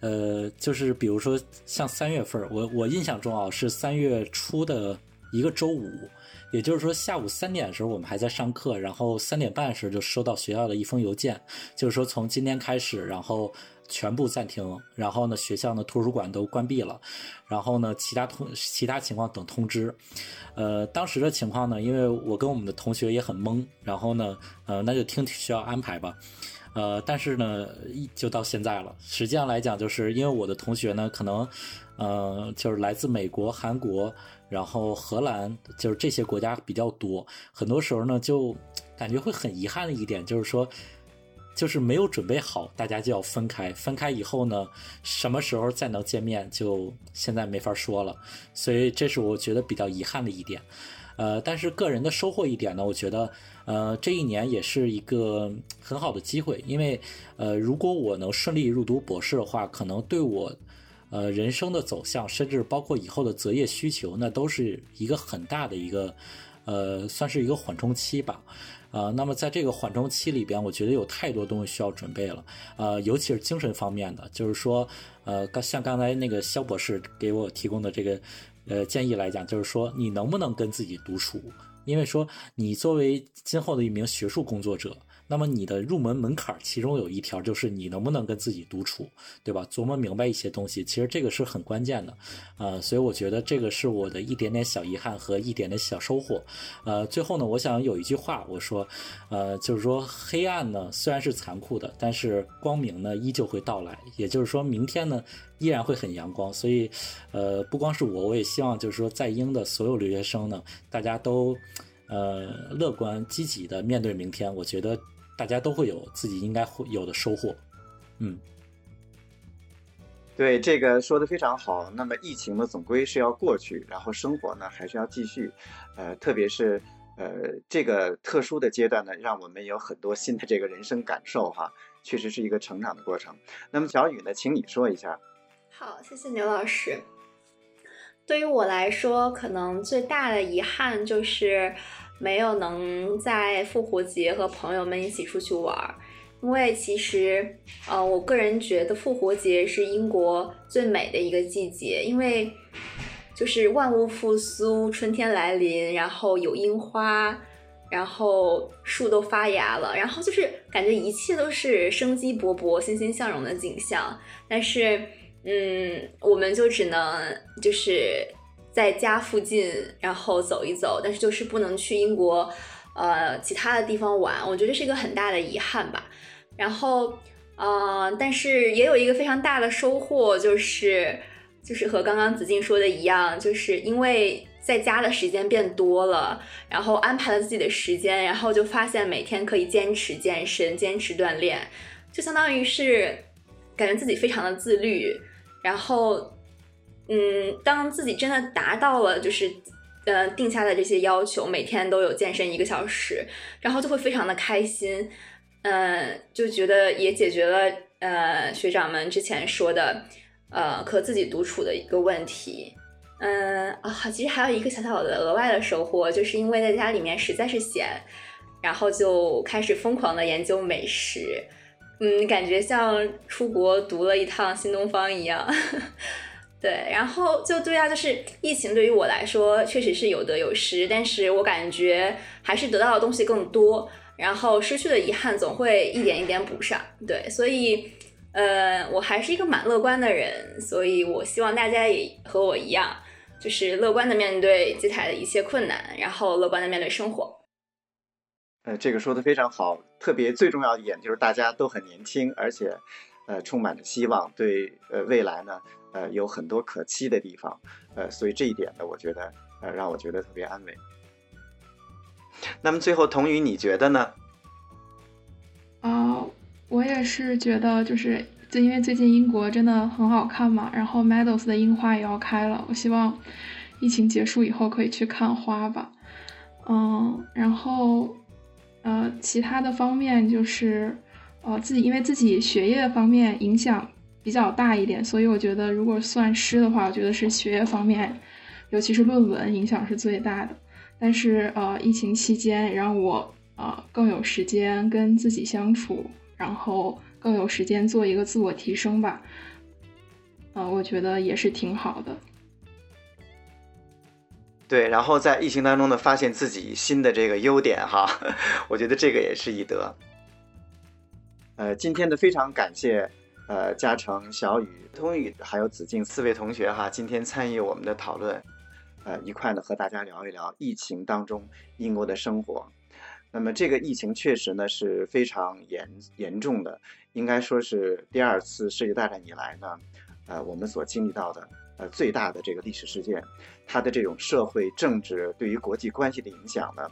呃，就是比如说像三月份，我我印象中啊是三月初的一个周五，也就是说下午三点的时候我们还在上课，然后三点半的时候就收到学校的一封邮件，就是说从今天开始，然后。全部暂停，然后呢，学校呢图书馆都关闭了，然后呢，其他通其他情况等通知。呃，当时的情况呢，因为我跟我们的同学也很懵，然后呢，呃，那就听学校安排吧。呃，但是呢，一就到现在了。实际上来讲，就是因为我的同学呢，可能，呃，就是来自美国、韩国，然后荷兰，就是这些国家比较多。很多时候呢，就感觉会很遗憾的一点，就是说。就是没有准备好，大家就要分开。分开以后呢，什么时候再能见面，就现在没法说了。所以这是我觉得比较遗憾的一点。呃，但是个人的收获一点呢，我觉得，呃，这一年也是一个很好的机会。因为，呃，如果我能顺利入读博士的话，可能对我，呃，人生的走向，甚至包括以后的择业需求，那都是一个很大的一个，呃，算是一个缓冲期吧。呃，那么在这个缓冲期里边，我觉得有太多东西需要准备了，呃，尤其是精神方面的，就是说，呃，刚像刚才那个肖博士给我提供的这个，呃，建议来讲，就是说，你能不能跟自己独处？因为说，你作为今后的一名学术工作者。那么你的入门门槛其中有一条就是你能不能跟自己独处，对吧？琢磨明白一些东西，其实这个是很关键的，呃，所以我觉得这个是我的一点点小遗憾和一点点小收获。呃，最后呢，我想有一句话我说，呃，就是说黑暗呢虽然是残酷的，但是光明呢依旧会到来，也就是说明天呢依然会很阳光。所以，呃，不光是我，我也希望就是说在英的所有留学生呢，大家都呃乐观积极的面对明天。我觉得。大家都会有自己应该会有的收获，嗯，对这个说的非常好。那么疫情呢，总归是要过去，然后生活呢还是要继续，呃，特别是呃这个特殊的阶段呢，让我们有很多新的这个人生感受哈，确实是一个成长的过程。那么小雨呢，请你说一下。好，谢谢牛老师。对于我来说，可能最大的遗憾就是。没有能在复活节和朋友们一起出去玩儿，因为其实，呃，我个人觉得复活节是英国最美的一个季节，因为就是万物复苏，春天来临，然后有樱花，然后树都发芽了，然后就是感觉一切都是生机勃勃、欣欣向荣的景象。但是，嗯，我们就只能就是。在家附近，然后走一走，但是就是不能去英国，呃，其他的地方玩。我觉得是一个很大的遗憾吧。然后，呃，但是也有一个非常大的收获，就是就是和刚刚子静说的一样，就是因为在家的时间变多了，然后安排了自己的时间，然后就发现每天可以坚持健身、坚持锻炼，就相当于是感觉自己非常的自律，然后。嗯，当自己真的达到了，就是，呃，定下的这些要求，每天都有健身一个小时，然后就会非常的开心，嗯，就觉得也解决了，呃，学长们之前说的，呃，和自己独处的一个问题，嗯啊，其实还有一个小小的额外的收获，就是因为在家里面实在是闲，然后就开始疯狂的研究美食，嗯，感觉像出国读了一趟新东方一样。对，然后就对啊，就是疫情对于我来说确实是有得有失，但是我感觉还是得到的东西更多，然后失去的遗憾总会一点一点补上。对，所以呃，我还是一个蛮乐观的人，所以我希望大家也和我一样，就是乐观的面对接下来的一切困难，然后乐观的面对生活。呃，这个说的非常好，特别最重要一点就是大家都很年轻，而且呃充满着希望，对呃未来呢。呃，有很多可期的地方，呃，所以这一点呢，我觉得，呃，让我觉得特别安慰。那么最后，童宇，你觉得呢？啊，我也是觉得，就是就因为最近英国真的很好看嘛，然后 Meadows 的樱花也要开了，我希望疫情结束以后可以去看花吧。嗯，然后呃，其他的方面就是，呃，自己因为自己学业方面影响。比较大一点，所以我觉得如果算失的话，我觉得是学业方面，尤其是论文影响是最大的。但是呃，疫情期间让我呃更有时间跟自己相处，然后更有时间做一个自我提升吧。呃，我觉得也是挺好的。对，然后在疫情当中呢，发现自己新的这个优点哈，*laughs* 我觉得这个也是一德。呃，今天的非常感谢呃嘉诚、小雨、通宇还有子静四位同学哈，今天参与我们的讨论，呃，一块呢和大家聊一聊疫情当中英国的生活。那么这个疫情确实呢是非常严严重的，应该说是第二次世界大战以来呢，呃，我们所经历到的。呃，最大的这个历史事件，它的这种社会政治对于国际关系的影响呢，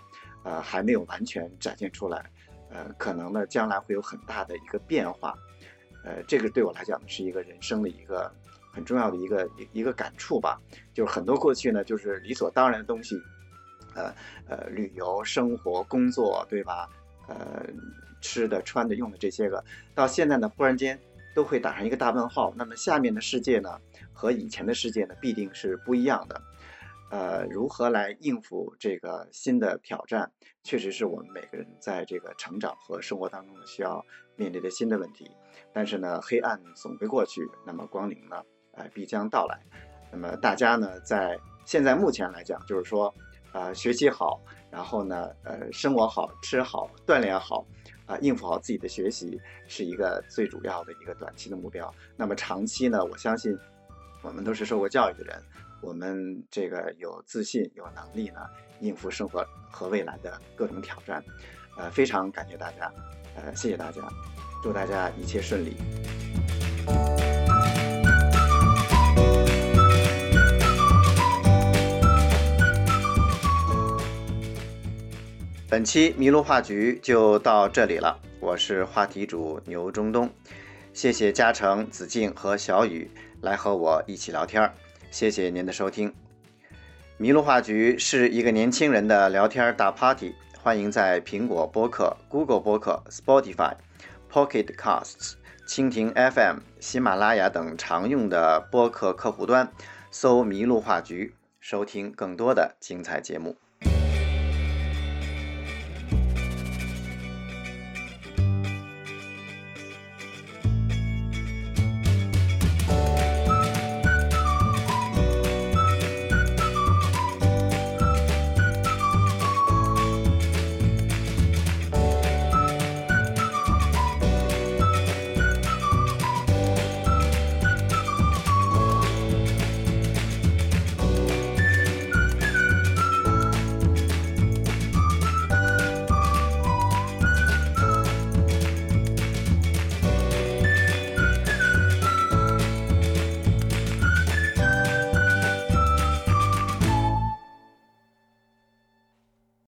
呃，还没有完全展现出来，呃，可能呢将来会有很大的一个变化，呃，这个对我来讲呢是一个人生的一个很重要的一个一一个感触吧，就是很多过去呢就是理所当然的东西，呃呃，旅游、生活、工作，对吧？呃，吃的、穿的、用的这些个，到现在呢忽然间都会打上一个大问号，那么下面的世界呢？和以前的世界呢，必定是不一样的。呃，如何来应付这个新的挑战，确实是我们每个人在这个成长和生活当中需要面对的新的问题。但是呢，黑暗总会过去，那么光明呢，呃，必将到来。那么大家呢，在现在目前来讲，就是说，呃，学习好，然后呢，呃，生活好，吃好，锻炼好，啊，应付好自己的学习，是一个最主要的一个短期的目标。那么长期呢，我相信。我们都是受过教育的人，我们这个有自信、有能力呢，应付生活和未来的各种挑战。呃，非常感谢大家，呃，谢谢大家，祝大家一切顺利。本期麋鹿话局就到这里了，我是话题主牛中东，谢谢嘉诚、子静和小雨。来和我一起聊天儿，谢谢您的收听。麋鹿话局是一个年轻人的聊天大 party，欢迎在苹果播客、Google 播客、Spotify、Pocket Casts、蜻蜓 FM、喜马拉雅等常用的播客客户端搜“麋鹿话局”，收听更多的精彩节目。